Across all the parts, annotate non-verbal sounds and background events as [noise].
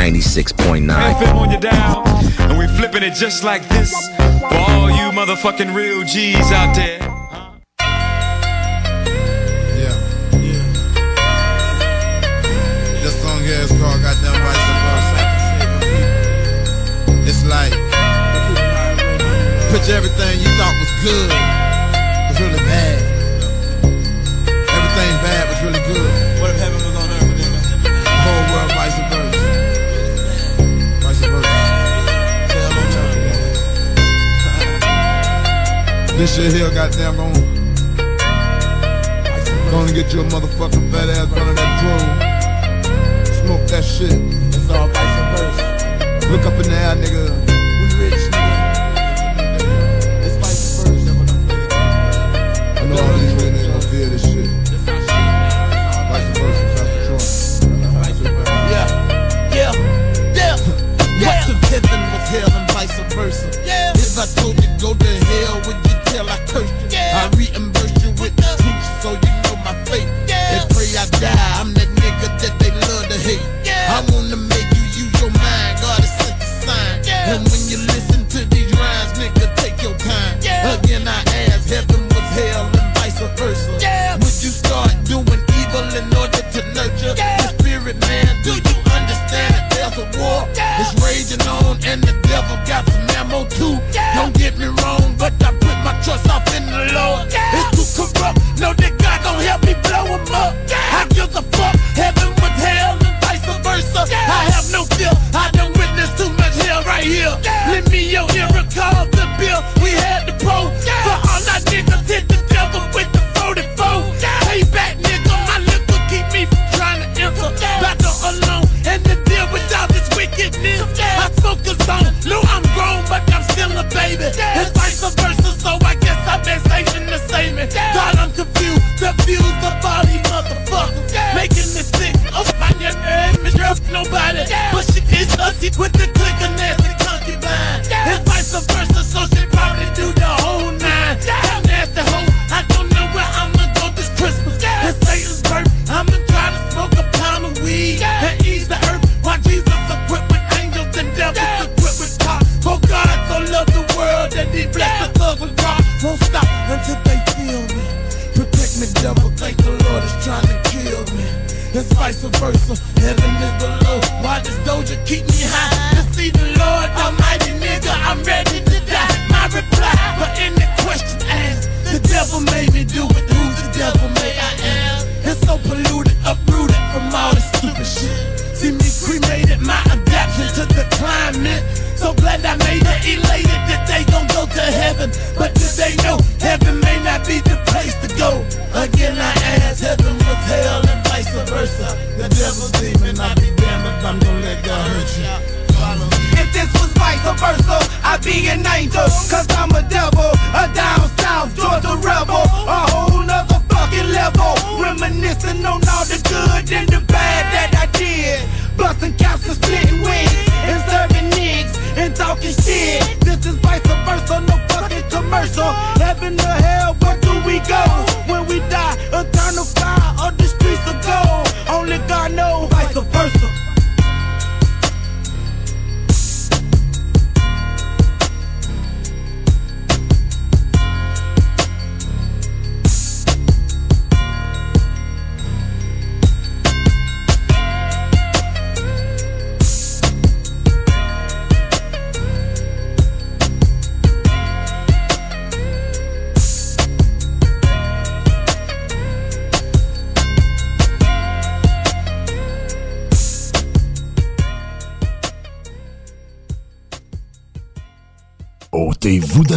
96.9. On your dial, and we flipping it just like this for all you motherfucking real G's out there. Picture everything you thought was good was really bad. Everything bad was really good. What if heaven was on earth? Whole world vice This shit here, goddamn, Gonna Gonna get you a motherfucking fat ass under that drone. Smoke that shit. It's all vice versa. Look up in the air, nigga. We rich, nigga. It's vice versa. I know all these niggas gon' feel this shit. Vice versa, that's the choice. Yeah, yeah, yeah. What if heaven was hell and vice versa? Yeah. If I told you go to die. I'm that nigga that they love to hate. Yeah. I wanna make you use your mind. God has sent the sign. Yeah. And when you listen to these rhymes, nigga, take your time. Yeah. Again, I ask, heaven was hell and vice versa. Yeah. Would you start doing evil in order to nurture yeah. the spirit, man? Do you understand that there's a war? Yeah. It's raging on, and the devil got some ammo too. Yeah. Don't get me wrong, but I put my trust off in the Lord. Yeah.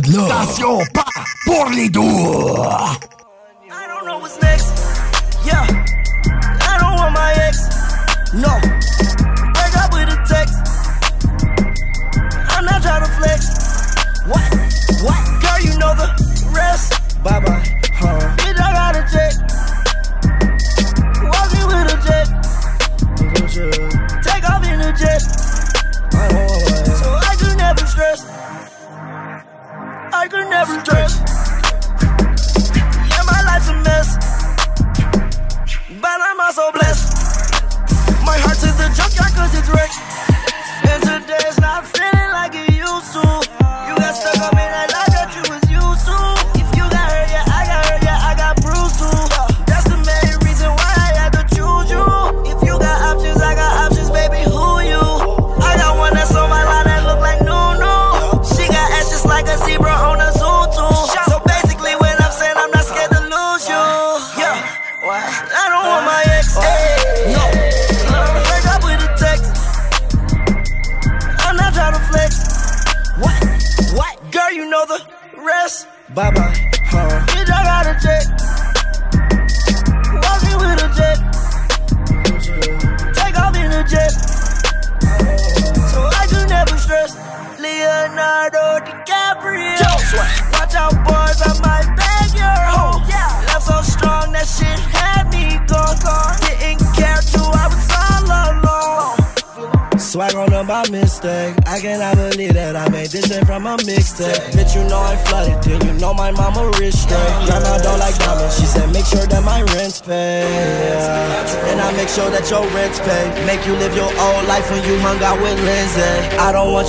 de. Attention, pas pour les doigts!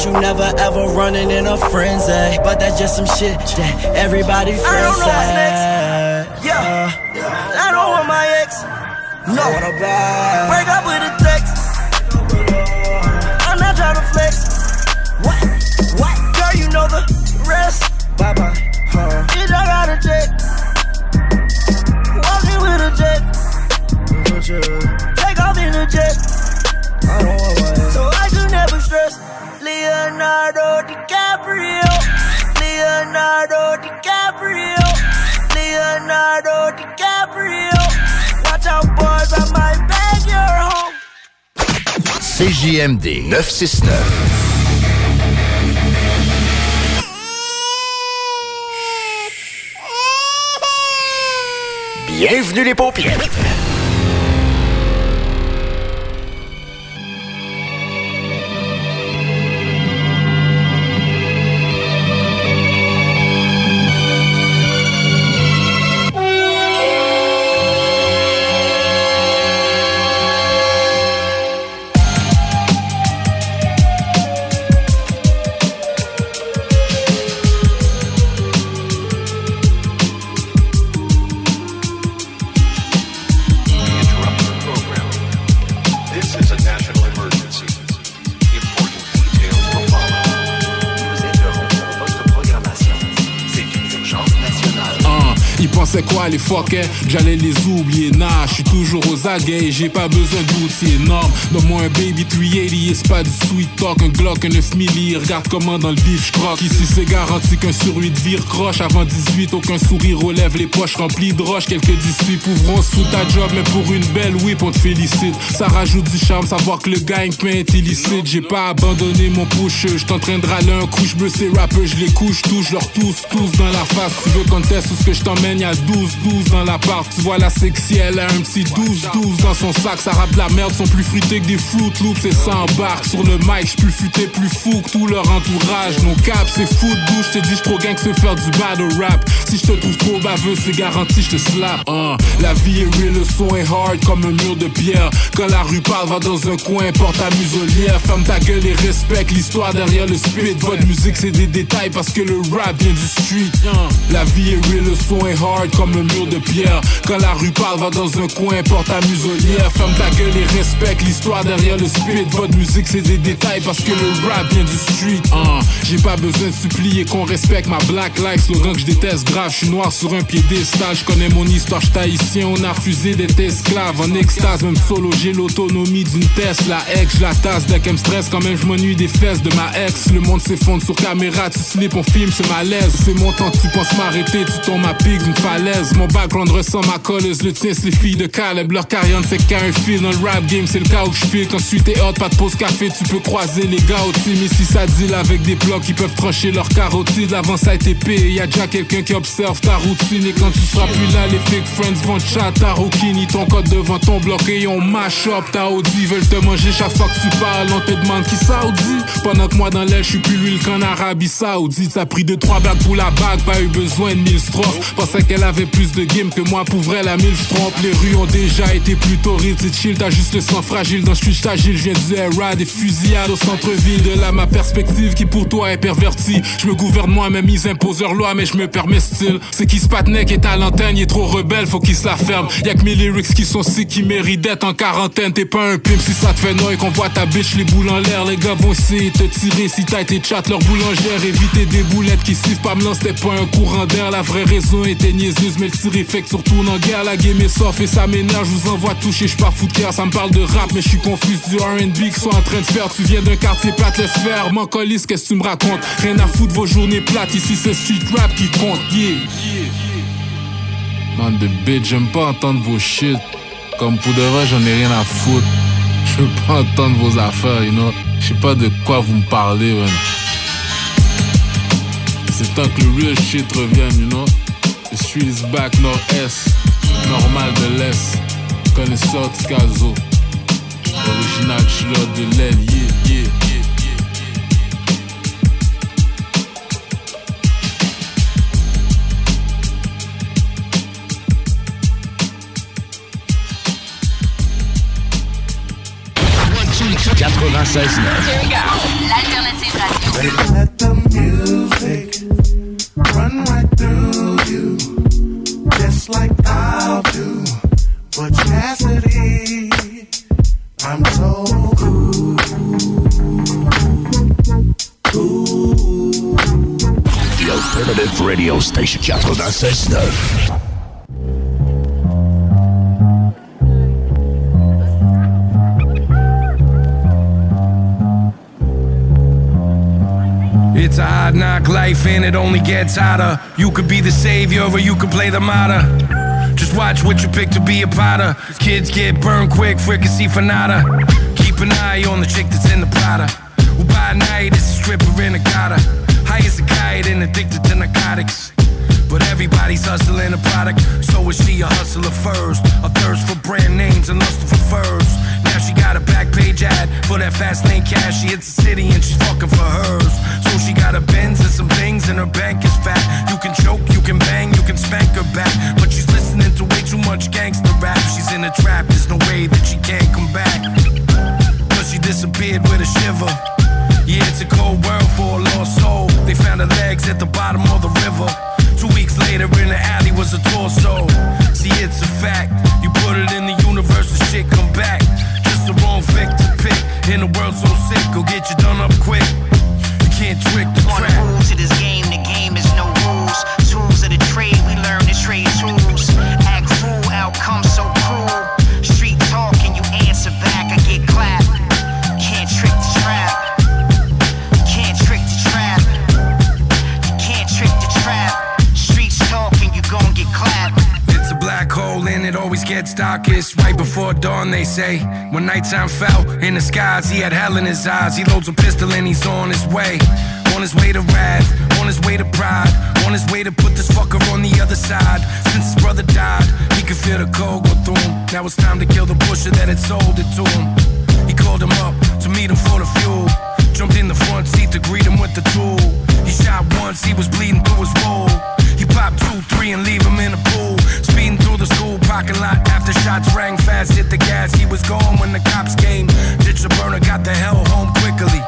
You never ever running in a frenzy. But that's just some shit that everybody friends I don't know what's next. Yeah. I don't want my ex. No. Break up CJMD 969. Bienvenue les paupières. Fuckers que J'allais les oublier, nah, je suis toujours aux aguets et j'ai pas besoin d'outils énormes. Donne-moi un baby 380 et c'est pas du sweet talk, un Glock, un 9 milli, regarde comment dans le bif j'croque. Ici c'est garanti qu'un sur 8 vire croche, avant 18 aucun sourire relève les poches remplies de roches, quelques d'ici pouvront sous ta job, mais pour une belle whip on te félicite. Ça rajoute du charme, savoir que le gagne-pain est illicite. J'ai pas abandonné mon push, je de râler un coup, je ces rappeurs, je les couche, touche leur tous, tous dans la face. Tu veux qu'on teste ce que je t'emmène, y'a 12, 12 dans l'appart. Tu vois la sexy, elle a un petit 12, 12 dans son sac. Ça rappe la merde, sont plus fruités que des Fruit Loops et ça embarque. Sur le mic, j'suis plus futé, plus fou que tout leur entourage. Nos caps, c'est fou de douche, je te dis, j'tro gang que se faire du battle rap. Si je te trouve trop baveux, c'est garanti, je te slap. Hein. La vie est real, le son est hard comme un mur de pierre. Quand la rue parle, va dans un coin, porte ta muselière. Ferme ta gueule et respecte l'histoire derrière le spit. Votre musique, c'est des détails parce que le rap vient du street. La vie est real, le son est hard comme un mur de pierre. Quand la rue parle, va dans un coin, porte ta muselière. Ferme ta gueule et respecte l'histoire derrière le spit. Votre musique, c'est des détails parce que le rap vient du street. Hein. J'ai pas besoin de supplier qu'on respecte ma black life. Slogan que je déteste grave, je suis noir sur un piédestal. Je connais mon histoire, j'suis haïtien. On a refusé d'être esclave en extase. Même solo, j'ai l'autonomie d'une Tesla. Ex, je la tasse dès qu'elle me stresse. Quand même, je m'ennuie des fesses de ma ex. Le monde s'effondre sur caméra, tu slip, on filme, c'est malaise. C'est mon temps, tu penses m'arrêter, tu tombes à pic d'une falaise. Mon background ressemble à colleuse, le tien, c'est les filles de Caleb. Leur carrière ne fait qu'un fil dans le rap game, c'est le cas où je file. Quand tu t'es hot, pas de pause café, tu peux croiser les gars au team. Ici, ça deal avec des blocs qui peuvent trancher leur carotide. L'avant, ça a été payé, y a déjà quelqu'un qui observe ta routine. Et quand tu seras plus là, les fake friends vont chat, ta roquini, ton code devant ton bloc et on mash up ta Audi. Veulent te manger chaque fois que tu parles, on te demande qui Saoudi. Pendant que moi dans l'aile, je suis plus l'huile qu'en Arabie Saoudite. Ça a pris deux, trois blagues pour la bague, pas eu besoin de mille strophes. Pensais qu'elle avait plus de game que moi, pour vrai, la mille trompe. Les rues ont déjà été plus torrides, c'est chill, t'as juste le sang fragile. Dans street, agile, je viens du era, des fusillades au centre-ville. De là, ma perspective qui pour toi est pervertie. Je me gouverne moi-même, ils imposent leur loi, mais je me permets style. C'est qui se patnait, qui est à l'antenne, il est trop rebelle, faut qu'il se la ferme. Y'a que mes lyrics qui sont sick, qui méritent d'être en quarantaine. T'es pas un pimp si ça te fait noyer qu'on voit ta bitch, les boules en l'air. Les gars vont essayer te tirer si t'as été chat leur boulangère. Éviter des boulettes qui sifflent pas me lance, c'était pas un courant d'air. La vraie raison était niaiser yeux, mais le sur surtout en guerre, la game est soft et ça m'énerve, je vous envoie toucher, je pars foutre ça me parle de rap, mais je suis confus du R&B que soit en train de faire, tu viens d'un quartier plate, laisse faire, m'en qu'est-ce que tu me racontes, rien à foutre vos journées plates, ici c'est street rap qui compte, yeah. Man de bitch, j'aime pas entendre vos shit, comme pour de vrai j'en ai rien à foutre, [laughs] je veux pas entendre vos affaires, you know, je sais pas de quoi vous me parlez, man. C'est temps que le real shit revienne, you know. The street is back, nord-est, normal de l'est. Connaisseur de Caso. Original chiller de l'aile, yeah, yeah, yeah. L'alternative radio. Station 96.9. It's a hard knock life and it only gets hotter. You could be the savior or you could play the martyr. Just watch what you pick to be a potter. Kids get burned quick, fricassee for nada. Keep an eye on the chick that's in the Prada. Who by night is a stripper in a gotta. High as a kite and addicted to narcotics. But everybody's hustling a product, so is she a hustler first? A thirst for brand names and lust for furs. Now she got a back page ad for that fast lane cash. She hits the city and she's fucking for hers. So she got a Benz and some things, and her bank is fat. You can choke, you can bang, you can spank her back. But she's listening to way too much gangster rap. She's in a trap, there's no way that she can't come back. Cause she disappeared with a shiver. Yeah, it's a cold world for a lost soul. They found her legs at the bottom of the river. Two weeks later, in the alley was a torso. See, it's a fact. You put it in the universe, and shit come back. Just the wrong fic to pick. In a world so sick, go get you done up quick. You can't trick the trap. to this game gets darkest right before dawn, they say. When nighttime fell in the skies, he had hell in his eyes. He loads a pistol and he's on his way. On his way to wrath, on his way to pride, on his way to put this fucker on the other side. Since his brother died, he could feel the cold go through him. Now it's time to kill the pusher that had sold it to him. He called him up to meet him for the fuel. Jumped in the front seat to greet him with the tool. He shot once, he was bleeding through his wool. He popped two, three, and leave him in the pool. Speeding the school parking lot after shots rang fast. Hit the gas, he was gone when the cops came. Ditch the burner, got the hell home quickly.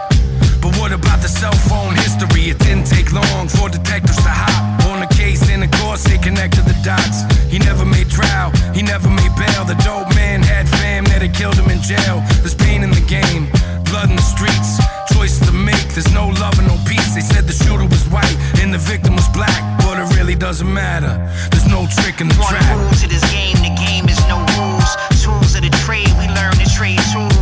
But what about the cell phone history? It didn't take long for detectives to hop on the case in the course. They connected the dots. He never made trial, he never made bail. The dope man fam that had killed him in jail. There's pain in the game, blood in the streets. Choice to make, there's no love and no peace. They said the shooter was white and the victim was black, but it really doesn't matter. There's no trick in the One trap. rule to this game, the game is no rules. Tools of the trade, we learn to trade tools.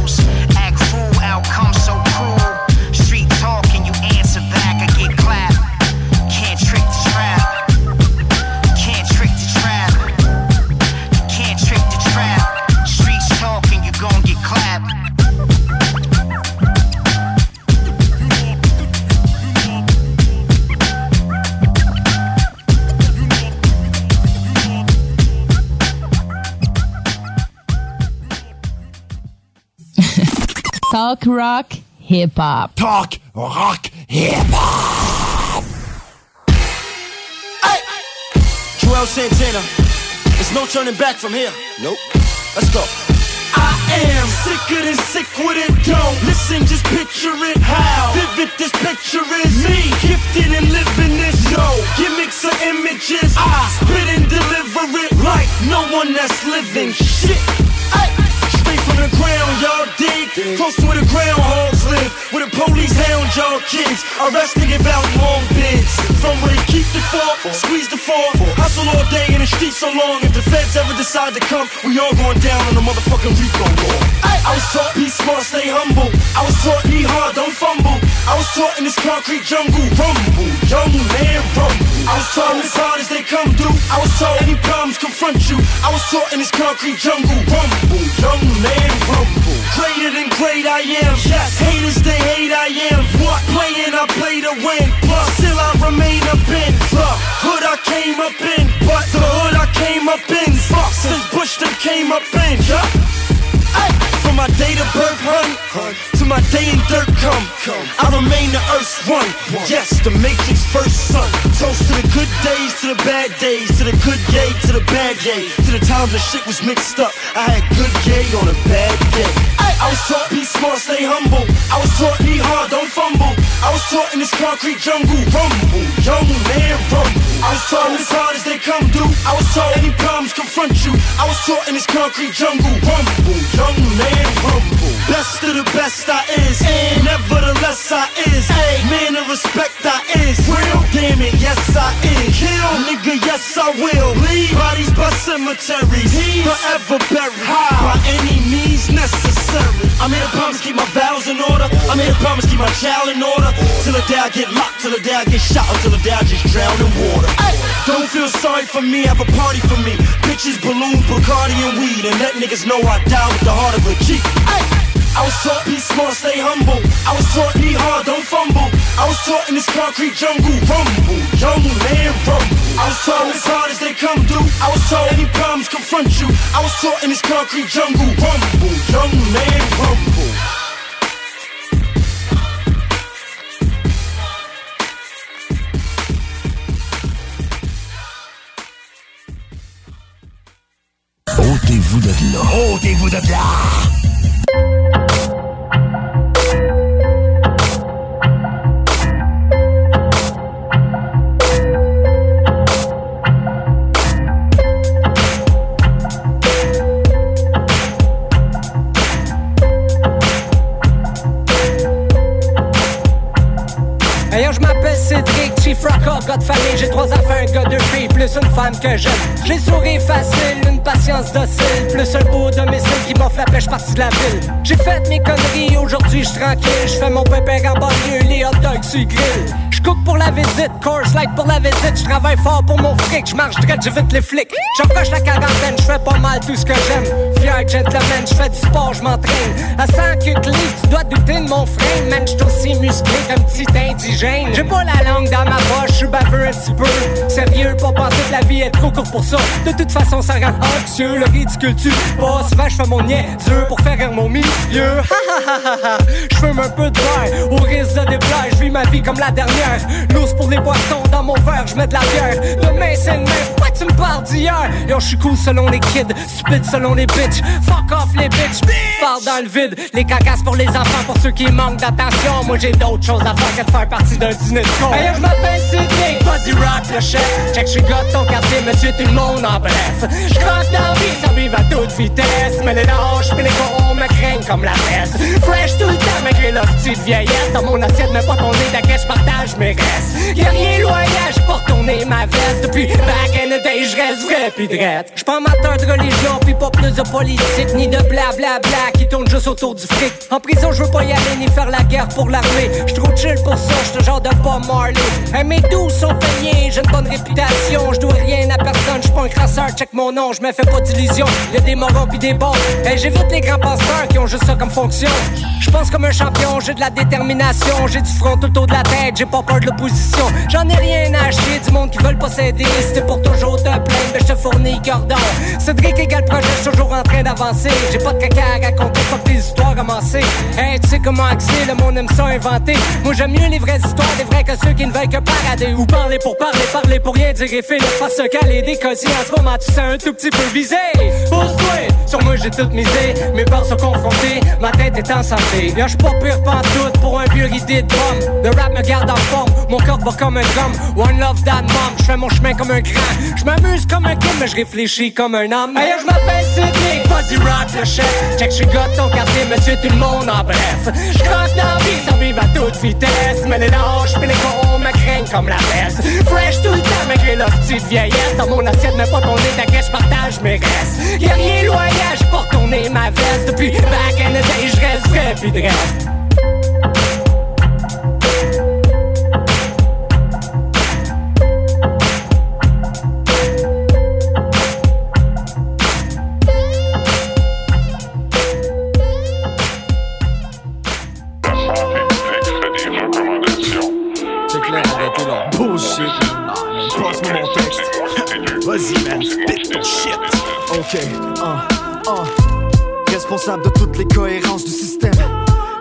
Talk rock, hip hop. Talk rock hip hop. Joel Santana. There's no turning back from here. Nope. Let's go. I am sicker than sick with it. Don't listen, just picture it. How vivid this picture is. Me, gifted and living this. No gimmicks or images. I spit and deliver it like no one that's living. Shit. Ay. From the ground, y'all dig. Close to where the groundhogs live. Where the police hound y'all kids. Arresting and out long bids. from where they keep the fall, squeeze the fall. Hustle all day in the streets so long. If the feds ever decide to come, we all going down on the motherfucking Rico wall. I was taught be smart, stay humble. I was taught be hard, don't fumble. I was taught in this concrete jungle, rumble, young man, rumble. I was taught as hard as they come through. I was taught any problems confront you. I was taught in this concrete jungle, rumble, young man, rumble. Greater than great I am. Yes, haters they hate I am. What playing I play to win. Plus still I remain up in the hood I came up in, but the hood I came up in. Fuck since Bush them came up in. Yeah. From my date of birth, hun, to my day in dirt come, I remain the earth's one. Yes, the matrix first son. Toast to the good days, to the bad days, to the good yay, to the bad yay, to the times the shit was mixed up. I had good yay on a bad day. Ay, I was taught be smart, stay humble. I was taught be hard, don't fumble. I was taught in this concrete jungle, rumble, young man, rumble. I was taught as hard as they come through. I was taught any problems confront you. I was taught in this concrete jungle, rumble, young man, rumble. Best of the best I is, and nevertheless I is. Man of respect I is. Real, damn it, yes I is. Kill, nigga, yes I will. Leave bodies by cemeteries, forever buried by any means necessary. I made a promise keep my vows in order. I made a promise keep my child in order. Till the day I get locked, till the day I get shot, until the day I just drown in water. Ay, don't feel sorry for me, have a party for me. Bitches, balloons, Bacardi, and weed, and let niggas know I die with the heart of a G. Ay, I was taught be smart, stay humble. I was taught be hard, don't fumble. I was taught in this concrete jungle, rumble, young man, rumble. I was taught as hard as they come through. I was taught any problems confront you. I was taught in this concrete jungle, rumble, young man, rumble. Ôtez-vous de là. Ôtez-vous de là. Thank you. De j'ai trois un gars, deux filles, plus une femme que j'aime. J'ai souri facile, une patience docile, plus un beau domicile qui m'offre la pêche partie de la ville. J'ai fait mes conneries, aujourd'hui je tranquille, je fais mon pépère en banlieue, les hot dogs sur grill. J'cook pour la visite, course light pour la visite, je travaille fort pour mon fric, je marche droit, j'évite les flics. J'approche la quarantaine, je fais pas mal tout ce que j'aime. Fier gentleman, je fais du sport, je m'entraîne. À 100 que tu dois douter de mon frame, man, j'suis aussi musclé qu'un petit indigène. J'ai pas la langue dans ma poche, je suis baveux un petit peu. Sérieux, pas penser que la vie est trop courte pour ça. De toute façon, ça rend anxieux, le ridicule tu Pas souvent, je fais mon niaiseux pour faire rire mon milieu. [laughs] Ha ha ha ha ha. Je fume un peu de verre, au risque de déplaire, je vis ma vie comme la dernière. L'ours pour les boissons, dans mon verre, je mets de la bière. Demain, c'est demain, pourquoi tu me parles d'hier? Yo, je suis cool selon les kids, stupide selon les bitches. Fuck off les bitches, parle dans le vide. Les cacasses pour les enfants, pour ceux qui manquent d'attention. Moi, j'ai d'autres choses à faire que de faire partie d'un dîner de con. Hey, je m'appelle Cédric, Body Rock, le chef. Check, je suis gars ton quartier, monsieur tout le monde en bref. Je crosse dans la vie, ça vive à toute vitesse. Mais les lâches, pis les corons me craignent comme la peste. Fresh tout le temps, malgré l'hostie de vieillesse. Dans mon assiette, mais pas ton nez je partage Y'a rien loyal, j'ai pas retourné ma veste. Depuis back in the day, je reste vrai pis drette. J'suis pas amateur de religion, pis pas plus de politique, ni de blablabla bla, qui tourne juste autour du fric. En prison, je veux pas y aller, ni faire la guerre pour l'armée. J'suis trop chill pour ça, j'suis le genre de pas Marley. Hey, mes doux sont payés, j'ai une bonne réputation. J'dois rien à personne, j'suis pas un crasseur, check mon nom, j'me fais pas d'illusions. Y'a des morons pis des bons. Hey, j'évite les grands penseurs qui ont juste ça comme fonction. J'pense comme un champion, j'ai de la détermination, j'ai du front tout autour de la tête, j'ai pas de l'opposition. J'en ai rien à chier du monde qui veulent pas s'aider. C'était pour toujours te plaindre, mais je te fournis cordon. Cédric égale projet, toujours en train d'avancer. J'ai pas de caca à raconter, pas que histoires. Hey, tu sais comment axer, le monde aime ça inventer. Moi j'aime mieux les vraies histoires, des vrais que ceux qui ne veulent que parader. Ou parler pour parler, parler pour rien dire et finir par se caler des cosiers. En ce moment, tu sais un tout petit peu visé. Pose-toi, sur moi j'ai tout misé. Mes peurs sont confrontées, ma tête est en santé. Y'a j'suis pas pire pantoute pour un vieux idée de drum. Le rap me garde en mon corps va comme un drum. One love that mom, j'fais mon chemin comme un grand. J'm'amuse comme un kid, mais je réfléchis comme un homme. Hey, je m'appelle pas Vas-y rock le chef. Check je gars ton quartier monsieur tout le monde en bref. Je dans vie ça vive à toute vitesse. Mais les lâches pis les cons me craignent comme la peste. Fresh tout le temps malgré leur petite vieillesse. Dans mon assiette mais pas ton nez t'inquiète je partage mes restes. Y'a rien loyal j'ai pas retourné ma veste. Depuis back in the day je reste vrai dresse Vas-y, man, spit ton shit. Ok, un, un. Responsable de toutes les cohérences du système.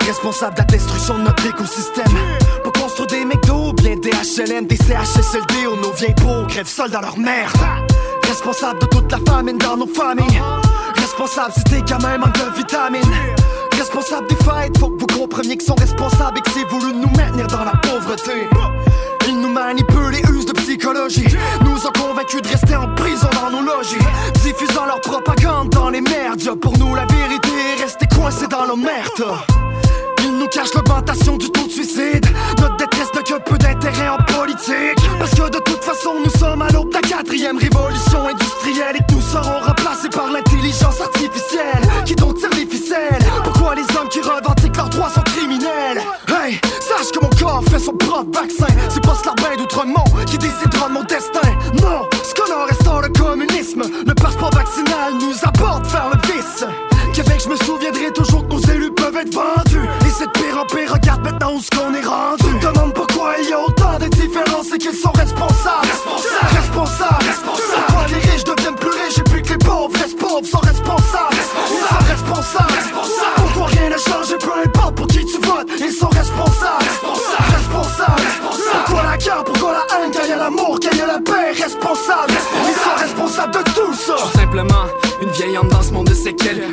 Responsable de la destruction de notre écosystème. Pour construire des McDo, bien des HLM, des CHSLD, où nos vieilles peaux crèvent seuls dans leur merde. Responsable de toute la famine dans nos familles. Responsable si t'es quand même manque de vitamines. Responsable des fêtes, faut que vous compreniez qu'ils sont responsables et que c'est voulu nous maintenir dans la pauvreté. Ils nous manipulent et usent de Nous ont convaincus de rester en prison dans nos logis. Diffusant leur propagande dans les merdes. Pour nous, la vérité est rester coincé dans nos merdes. Ils nous cachent l'augmentation du taux de suicide. Notre détresse n'a que peu d'intérêt en politique. Parce que de toute façon, nous sommes à l'aube de la quatrième révolution industrielle. Et nous serons remplacés par l'intelligence artificielle. Qui donc tire les ficelles Pourquoi les hommes qui revendiquent corps fait son propre vaccin. C'est pas Slarbin d'Outremont qui décidera de mon destin. Non, ce qu'on a restant le communisme. Le passeport vaccinal nous apporte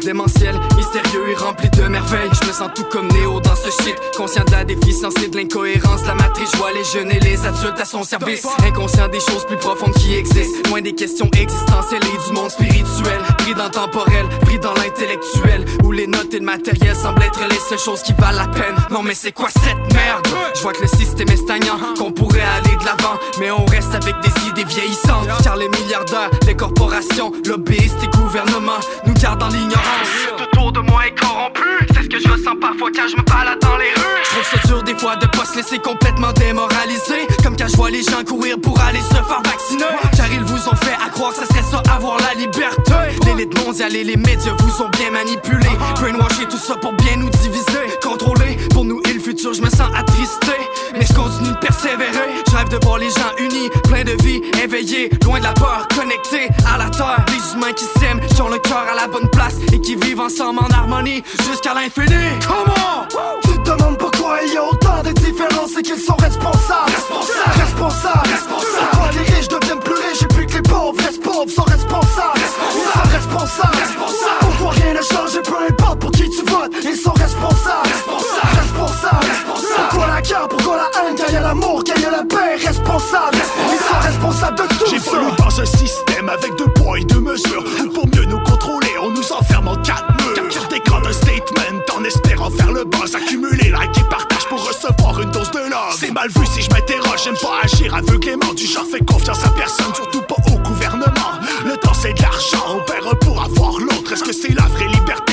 Démentiel, mystérieux et rempli de merveilles. Je me sens tout comme Néo dans ce shit. Conscient de la déficience et de l'incohérence La matrice, je vois les jeunes et les adultes à son service. Inconscient des choses plus profondes qui existent. Loin des questions existentielles et du monde spirituel. Pris dans le temporel, pris dans l'intellectuel. Où les notes et le matériel semblent être les seules choses qui valent la peine. Non mais c'est quoi cette merde? Je vois que le système est stagnant Qu'on pourrait aller de l'avant. Mais on reste avec des idées vieillissantes. Car les milliardaires, les corporations, lobbyistes et gouvernements Nous gardent dans l'ignorance Autour de moi est corrompu. C'est ce que je ressens parfois quand je me balade dans les rues. Je trouve ça dur des fois de pas se laisser complètement démoraliser. Comme quand je vois les gens courir pour aller se faire vacciner. Car ils vous ont fait à croire que ce serait ça avoir la liberté. L'élite mondiale et les médias vous ont bien manipulé. Brainwasher tout ça pour bien nous diviser. Contrôler pour nous et je me sens attristé. Mais je continue de persévérer. Je rêve de voir les gens unis, plein de vie, éveillés Loin de la peur, connectés à la terre. Des humains qui s'aiment, qui ont le cœur à la bonne place Et qui vivent ensemble en harmonie jusqu'à l'infini. Comment Tu te demandes pourquoi il y a autant de différences et qu'ils sont responsables. Responsables, responsables, responsables. Responsables. Ils sont responsables de tout voulu dans un système avec deux poids et deux mesures. Pour mieux nous contrôler, on nous enferme en quatre murs. Capture d'écran d'un statement en espérant faire le buzz. Accumuler like et partage pour recevoir une dose de love. C'est mal vu si je m'interroge, j'aime pas agir aveuglément. Du genre fais confiance à personne, surtout pas au gouvernement. Le temps c'est de l'argent, on perd un pour avoir l'autre. Est-ce que c'est la vraie liberté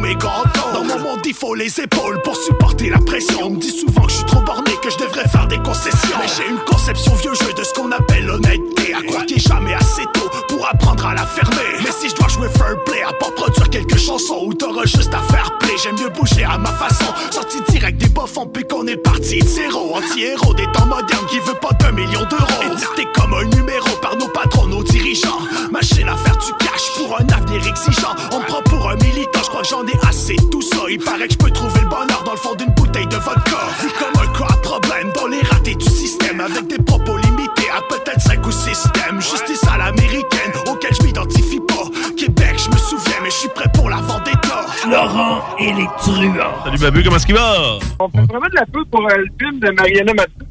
Dans mon monde, il faut les épaules pour supporter la pression. On me dit souvent que je suis trop borné, que je devrais faire des concessions. Mais j'ai une conception vieux jeu de ce qu'on appelle l'honnêteté. À croire qu'il jamais assez tôt pour apprendre à la fermer. Mais si je dois jouer fair play, à pas produire quelques chansons où t'auras juste à faire play, j'aime mieux bouger à ma façon. Sorti direct des bofs, puis qu'on est parti zéro. Anti-héros des temps modernes qui veut pas d'un million d'euros. Édité comme un numéro par nos patrons, nos dirigeants. Machine à faire du cash pour un avenir exigeant. On prend un militant, je crois que j'en ai assez tout ça. Il paraît que je peux trouver le bonheur dans le fond d'une bouteille de vodka. Vu comme un à problème dans les ratés du système. Avec des propos limités à peut-être 5 ou 6 thèmes. Justice à l'américaine, auquel je m'identifie pas. Québec, je me souviens, mais je suis prêt pour la vendetta. Laurent et les truands. Salut Babu, comment est-ce qu'il va? On fait vraiment de la pub pour euh, le film de Mariana Mathieu.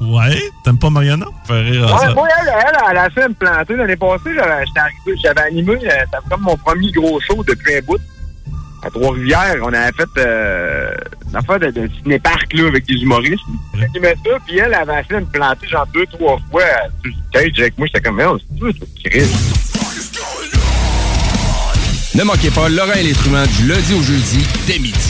Ouais, t'aimes pas Mariana? Faire rire à Ouais, ça. moi, elle, elle, elle a fait me planter l'année passée. J'avais j'étais arrivé, j'avais animé, euh, c'était comme mon premier gros show depuis un bout. À Trois-Rivières, on avait fait euh, une affaire de, de ciné-parc là, avec des humoristes. J'animais ça, puis elle avait essayé de me planter genre deux, trois fois euh, sur le stage avec moi. J'étais comme, oh, c'est tout, c'est Chris. Ne manquez pas Laurent et les truands du lundi au jeudi dès midi.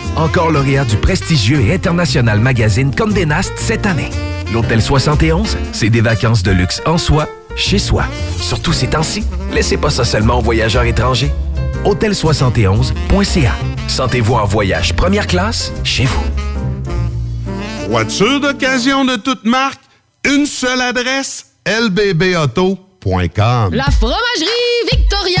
Encore lauréat du prestigieux et international magazine Condé Nast cette année. L'Hôtel 71, c'est des vacances de luxe en soi, chez soi. Surtout ces temps-ci, laissez pas ça seulement aux voyageurs étrangers. Hôtel71.ca. Sentez-vous en voyage première classe chez vous. Voiture d'occasion de toute marque, une seule adresse, lbbauto.com. La fromagerie Victoria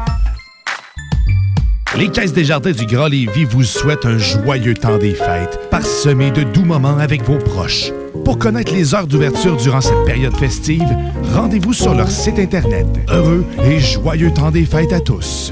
Les Caisses des Jardins du Grand Lévis vous souhaitent un joyeux temps des fêtes, parsemé de doux moments avec vos proches. Pour connaître les heures d'ouverture durant cette période festive, rendez-vous sur leur site Internet. Heureux et joyeux temps des fêtes à tous.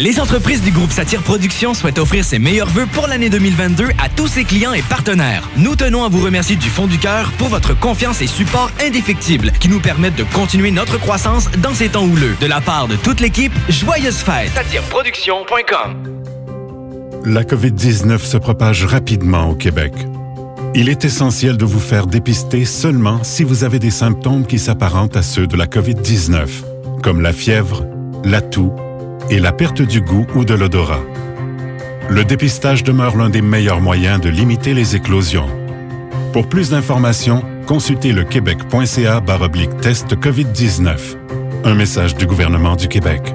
Les entreprises du groupe Satire Productions souhaitent offrir ses meilleurs vœux pour l'année 2022 à tous ses clients et partenaires. Nous tenons à vous remercier du fond du cœur pour votre confiance et support indéfectible qui nous permettent de continuer notre croissance dans ces temps houleux. De la part de toute l'équipe, joyeuses fêtes. SatireProduction.com La COVID-19 se propage rapidement au Québec. Il est essentiel de vous faire dépister seulement si vous avez des symptômes qui s'apparentent à ceux de la COVID-19, comme la fièvre, la toux et la perte du goût ou de l'odorat. Le dépistage demeure l'un des meilleurs moyens de limiter les éclosions. Pour plus d'informations, consultez le québec.ca test COVID-19. Un message du gouvernement du Québec.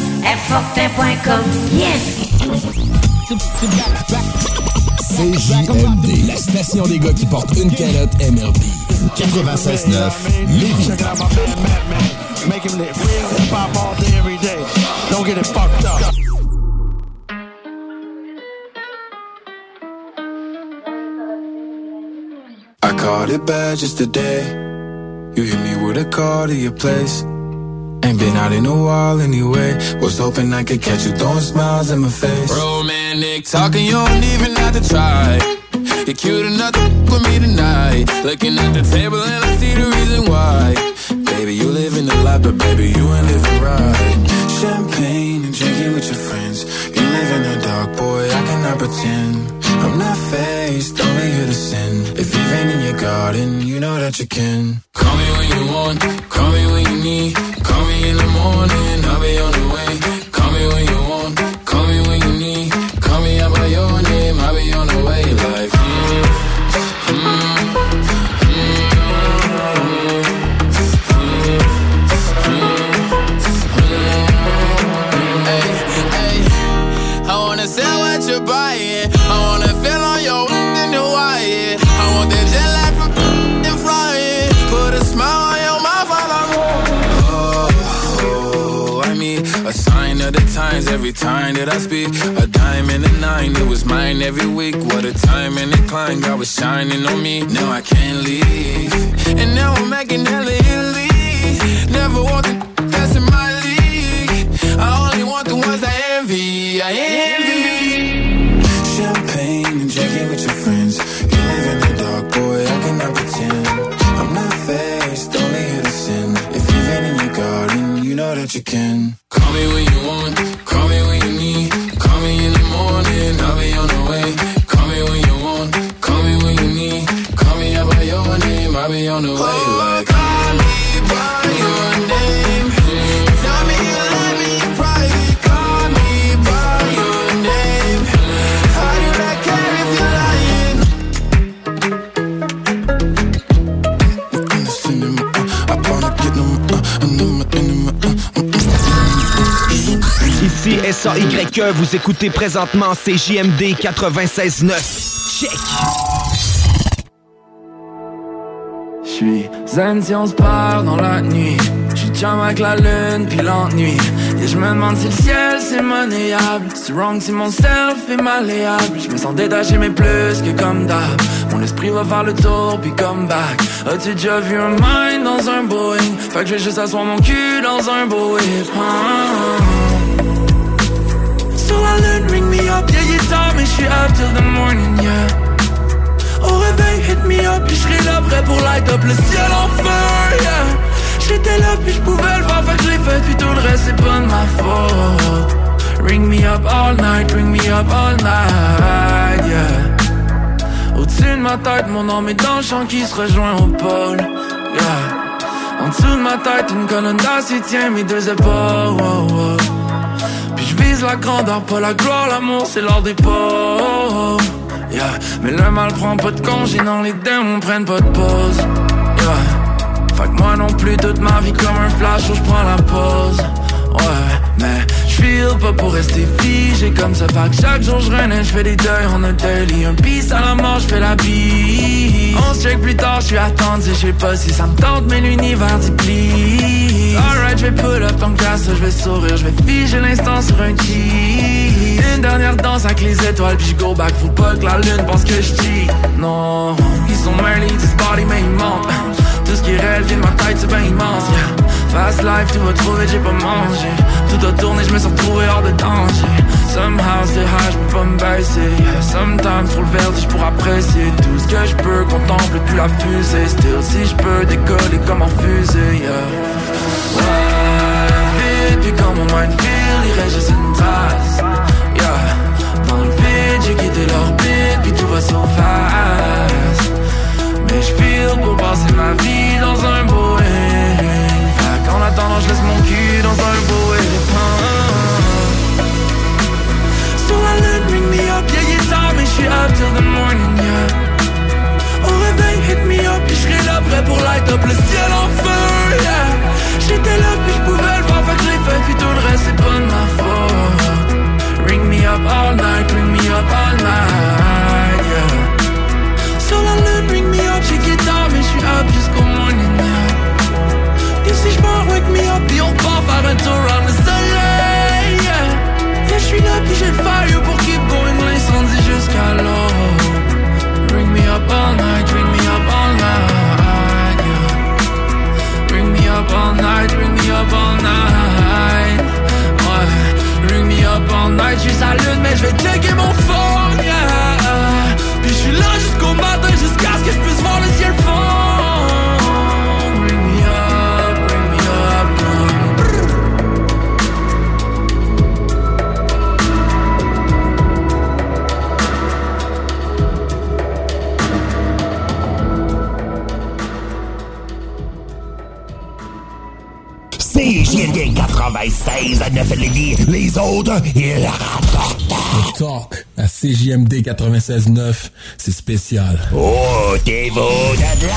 Airfortin.com, yes. CJMD, la station des gars qui portent une calotte MRB. 96.9, Lévis. Make him live real hip hop all day, every day. Don't get it fucked up. I caught it bad just today. You hit me with a call to your place. Ain't been out in a while anyway. Was hoping I could catch you throwing smiles in my face. Romantic talking, you don't even have to try. You're cute enough to with me tonight. Looking at the table and I see the reason why. Baby, you living the life, but baby, you ain't living right. Champagne and drinking with your friends. You live in the dark, boy, I cannot pretend. I'm not faced, only here to sin. If you've in your garden, you know that you can. Call me when you want, time that I speak. A diamond and a nine, it was mine every week. What a time and a climb, God was shining on me. Now I can't leave. And now I'm making hella Italy. Never want the S-A-Y-E, vous écoutez présentement CJMD 96.9. Check! J'suis zen si on se perd dans la nuit. J'suis chum avec la lune puis l'ennui. Et je me demande si le ciel c'est monnayable. C'est wrong si mon self est malléable. Je me sens détaché mais plus que comme d'hab. Mon esprit va faire le tour puis come back. As-tu déjà vu un mind dans un Boeing? Fait que je vais juste asseoir mon cul dans un beau whip Ah. Sur ring me up. Yeah mais j'suis up till the morning yeah. Au réveil, hit me up, puis j'serai là prêt pour light up le ciel en feu, yeah. J'étais là, puis j'pouvais le faire, fait que je l'ai fait, puis tout le reste c'est pas de ma faute. Ring me up all night, ring me up all night, yeah. Au-dessus de ma tête, mon nom est dans le champ qui se rejoint au pôle, yeah. En dessous de ma tête, une colonne d'acier tient mes deux épaules, wow. Je vise la grandeur, pas la gloire, l'amour c'est l'or des pauvres Yeah. Mais le mal prend pas de congé, non les démons prennent pas de pause yeah. Fait que moi non plus toute ma vie comme un flash où je prends la pause Ouais, mais pas pour rester figé comme ça Fait que chaque jour je renais, j'fais des deuils en un daily Un peace à la mort, j'fais la bise. On se check plus tard, j'suis attendu, j'sais pas si ça me tente Mais l'univers dit please. Alright, j'vais pull up ton casse, j'vais sourire J'vais figer l'instant sur un cheese Une dernière danse avec les étoiles Puis go back, faut pas que la lune pense que j'cheat Non, ils sont early, this body mais ils mentent Tout ce qui réel vient de ma tête, c'est ben immense yeah. Fast life, tu vas trouver, j'ai pas mangé Tout a tourné, je me suis retrouvé hors de danger Somehow c'est high, j'peux pas me baisser. Sometimes trop le vertige pour apprécier Tout ce que je peux, contemple plus la fusée Still si je peux décoller comme en fusée yeah. Ouais, vite, puis quand mon mind feel, il reste juste Yeah, dans le vide, j'ai quitté l'orbite Puis tout va so fast Pour passer ma vie dans un Boeing. Qu'en attendant, je laisse mon cul dans un Boeing. Sur la lune, ring me up, yeah, tard, mais je suis up till the morning, yeah. Au réveil, hit me up, puis je serai là prêt pour light up le ciel en feu, yeah. J'étais là, puis je pouvais le voir, fait que je l'ai fait, puis tout le reste, c'est pas de ma faute. Ring me up all night, ring me up all night, yeah. Sur la lune, ring me j'ai guitare, mais je suis up jusqu'au morning, yeah. Et si je m'en wake me up, puis on part faire un tour around le soleil, yeah. Yeah, je suis là, puis j'ai fire pour keep going, l'incendie jusqu'à l'eau Ring me up all night, ring me up all night, yeah. Ring me up all night, ring me up all night Ouais, ring me up all night, j'suis sa lune mais j'vais checker mon phone, yeah. Puis j'suis là jusqu'au matin, 96 à 9 Lévis. Les autres, ils rapportent. Le talk à CJMD 96.9, c'est spécial. Oh, t'es beau de là!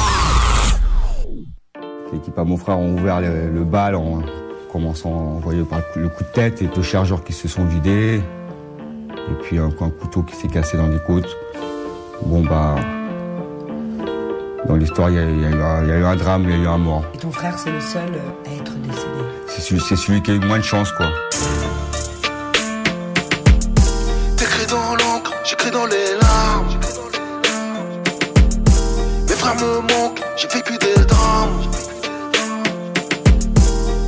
L'équipe à mon frère ont ouvert le, le bal en commençant à envoyer par le coup- le coup de tête et deux chargeurs qui se sont vidés. Et puis un, un couteau qui s'est cassé dans les côtes. Bon bah. Dans l'histoire, il y, a- y eu un- il y a eu un drame, il y a eu un mort. Et ton frère, c'est le seul euh, à être décédé. C'est celui, c'est celui qui a eu moins de chance, quoi. T'écris dans l'encre, j'écris dans les larmes. Mes frères me manquent, j'ai vécu des drames.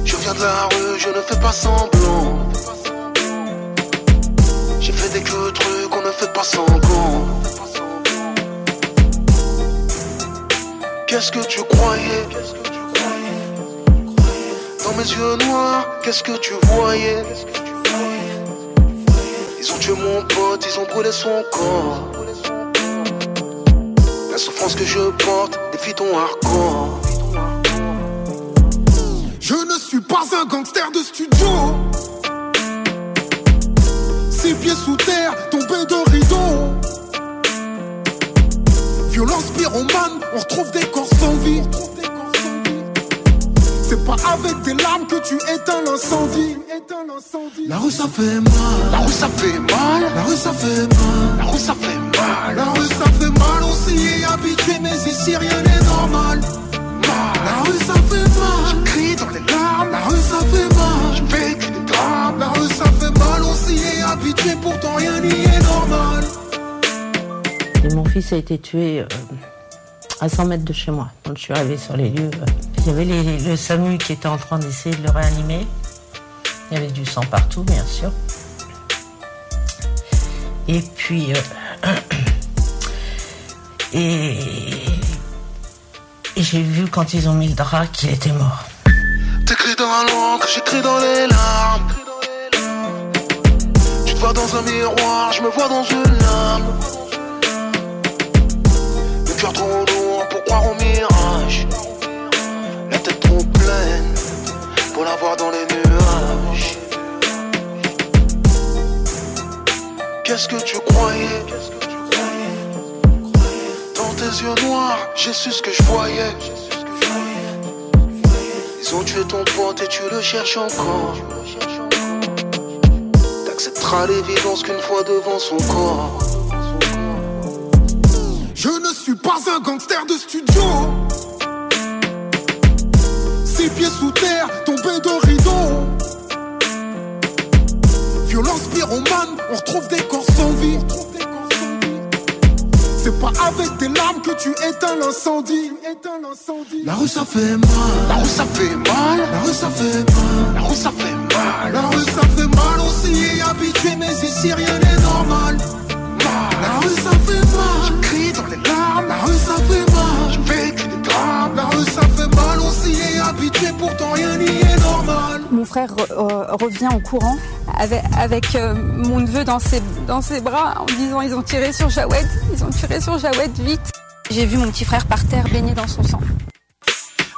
Je viens de la rue, je ne fais pas semblant. J'ai fait des que trucs, on ne fait pas semblant. Qu'est-ce que tu croyais? Dans mes yeux noirs, qu'est-ce que tu voyais? Ils ont tué mon pote, ils ont brûlé son corps. La souffrance que je porte défie ton hardcore. Je ne suis pas un gangster de studio. Six pieds sous terre, tombé de rideau. Violence pyromane, on retrouve des corps sans vie. C'est pas avec des larmes que tu éteins l'incendie. La rue ça fait mal. La rue ça fait mal. La rue ça fait mal. La rue ça fait mal. La rue ça fait mal, on s'y est habitué, mais ici rien n'est normal. La rue ça fait mal. Je crie dans les larmes. La rue ça fait mal. Je vécu des drames. La rue ça fait mal, on s'y est habitué, pourtant rien n'y est normal. Mon fils a été tué euh, à 100 mètres de chez moi. Quand je suis arrivée sur les lieux, il y avait le SAMU qui était en train d'essayer de le réanimer. Il y avait du sang partout, bien sûr. Et puis, euh, [clears throat] et, et j'ai vu quand ils ont mis le drap qu'il était mort. T'écris dans l'encre, j'écris dans les larmes. Tu te vois dans un miroir, je me vois dans une lame. Trop pour croire au mirage. La tête trop pleine pour la voir dans les nuages. Qu'est-ce que tu croyais Dans tes yeux noirs, j'ai su ce que je voyais. Ils ont tué ton pote et tu le cherches encore. T'accepteras l'évidence qu'une fois devant son corps. Suis pas un gangster de studio. Six pieds sous terre, tombé de rideau. Violence pyromane, on retrouve des corps sans vie. C'est pas avec des larmes que tu éteins l'incendie. La rue ça fait mal. La rue ça fait mal. La rue ça fait mal. La rue ça fait mal. La rue ça fait mal, on s'y est habitué, mais ici rien n'est normal. La rue ça fait mal. Je crie dans les larmes. La rue ça fait mal. Je vécu des drames. La rue ça fait mal, on s'y est habitué, pourtant rien n'y est normal. Mon frère euh, revient en courant avec, avec euh, mon neveu dans ses, dans ses bras en disant ils ont tiré sur Jawed, ils ont tiré sur Jawed vite. J'ai vu mon petit frère par terre baigné dans son sang.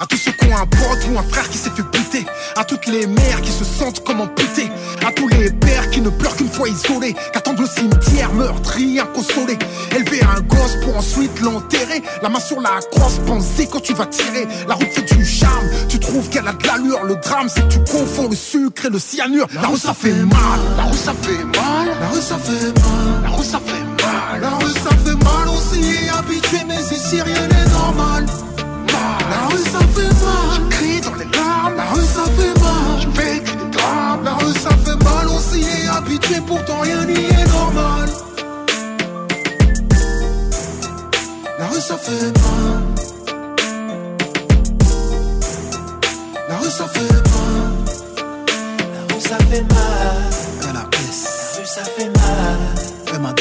À tous ceux qui ont un pote ou un frère qui s'est fait buter. À toutes les mères qui se sentent comme amputées. À tous les pères qui ne pleurent qu'une fois isolés. Qu'attendent le cimetière meurtri, inconsolé. Élever un gosse pour ensuite l'enterrer. La main sur la crosse, penser quand tu vas tirer. La route fait du charme, tu trouves qu'elle a de l'allure. Le drame, c'est que tu confonds le sucre et le cyanure. La rue, ça fait mal. La rue ça fait mal. La rue, ça fait mal. La rue ça fait mal. La rue, ça fait mal, on s'y est habitué, mais ici rien n'est normal. La rue ça fait mal. Je crie dans les larmes. La rue ça fait mal. Je vécu des drames. La rue ça fait mal, on s'y est habitué, pourtant rien n'y est normal. La rue ça fait mal. La rue ça fait mal. La rue ça fait mal. La rue ça fait mal. MAD.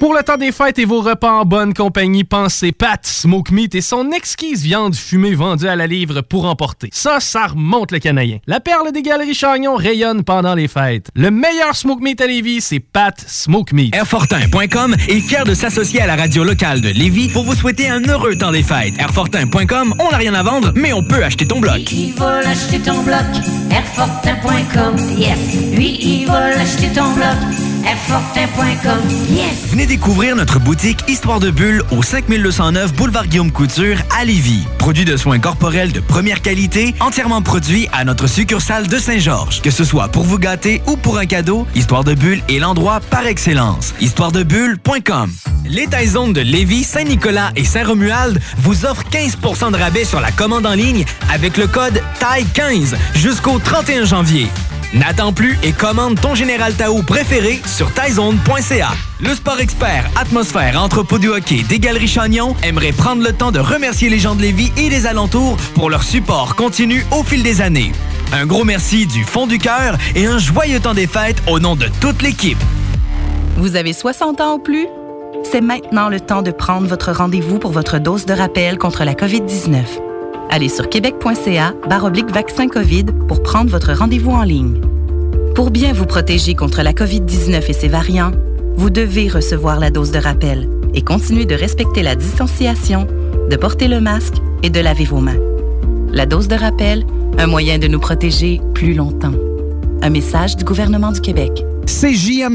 Pour le temps des fêtes et vos repas en bonne compagnie, pensez Pat Smoke Meat et son exquise viande fumée vendue à la livre pour emporter. Ça, ça remonte le canadien. La perle des galeries Chagnon rayonne pendant les fêtes. Le meilleur Smoke Meat à Lévis, c'est Pat Smoke Meat. Airfortin.com est fier de s'associer à la radio locale de Lévis pour vous souhaiter un heureux temps des fêtes. Airfortin.com, on n'a rien à vendre, mais on peut acheter ton bloc. Il va acheter ton bloc, Airfortin.com, yes. Lui, il va acheter ton bloc, Venez découvrir notre boutique Histoire de Bulle au 5209 Boulevard Guillaume Couture à Lévis. Produit de soins corporels de première qualité, entièrement produit à notre succursale de Saint-Georges. Que ce soit pour vous gâter ou pour un cadeau, Histoire de Bulle est l'endroit par excellence. Histoiredebulle.com Les Taizones de Lévis, Saint-Nicolas et Saint-Romuald vous offrent 15% de rabais sur la commande en ligne avec le code TAI15 jusqu'au 31 janvier. N'attends plus et commande ton Général Tao préféré sur taizone.ca. Le sport expert Atmosphère Entrepôt du hockey des Galeries Chagnon aimerait prendre le temps de remercier les gens de Lévis et des alentours pour leur support continu au fil des années. Un gros merci du fond du cœur et un joyeux temps des fêtes au nom de toute l'équipe. Vous avez 60 ans ou plus? C'est maintenant le temps de prendre votre rendez-vous pour votre dose de rappel contre la COVID-19. Allez sur québec.ca baroblique vaccin COVID pour prendre votre rendez-vous en ligne. Pour bien vous protéger contre la COVID-19 et ses variants, vous devez recevoir la dose de rappel et continuer de respecter la distanciation, de porter le masque et de laver vos mains. La dose de rappel, un moyen de nous protéger plus longtemps. Un message du gouvernement du Québec. Yeah,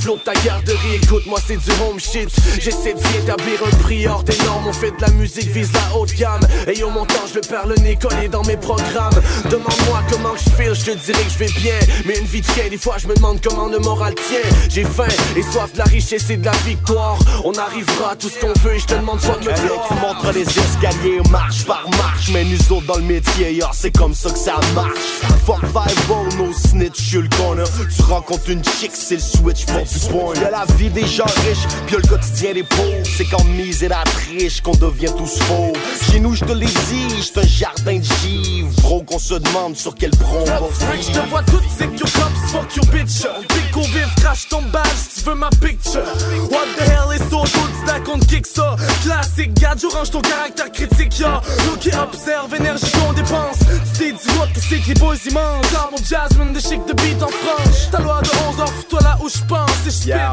flots de ta garderie Écoute-moi c'est du home shit. J'essaie d'y établir un prix hors des normes. On fait de la musique, vise la haute gamme. Et au montant je le perds le nez collé dans mes programmes. Demande-moi comment je feel, je te dirai que je vais bien. Mais une vie de chien, des fois je me demande comment le moral tient. J'ai faim et soif de la richesse et de la victoire. On arrivera à tout ce qu'on veut et je te demande soit que Mec, tu montres les escaliers marche par marche. Mais nous autres dans le métier, yeah, c'est comme ça que ça marche. Fuck five oh, no snitch, je le corner Tu rencontres une chick, c'est le switch pour du Y'a la vie des gens riches, puis le quotidien des pauvres. C'est quand mise et la triche qu'on devient tous faux. Chez nous, je te l'ai dit, j'suis un jardin de givre. Bro, qu'on se demande sur quel bron on va je te vois tout, c'est que cops, fuck your bitch. On pique au vif, crache ton badge tu veux ma picture. What the hell is so good, stack on kick ça Classique, gadge, range ton caractère critique, ya Look et observe, énergie qu'on dépense. Tu t'es dit what que c'est que les boys mangent Dans mon Jasmine, de chic de beat en franche Ta loi de 11 heures, fous-toi là où je pense Je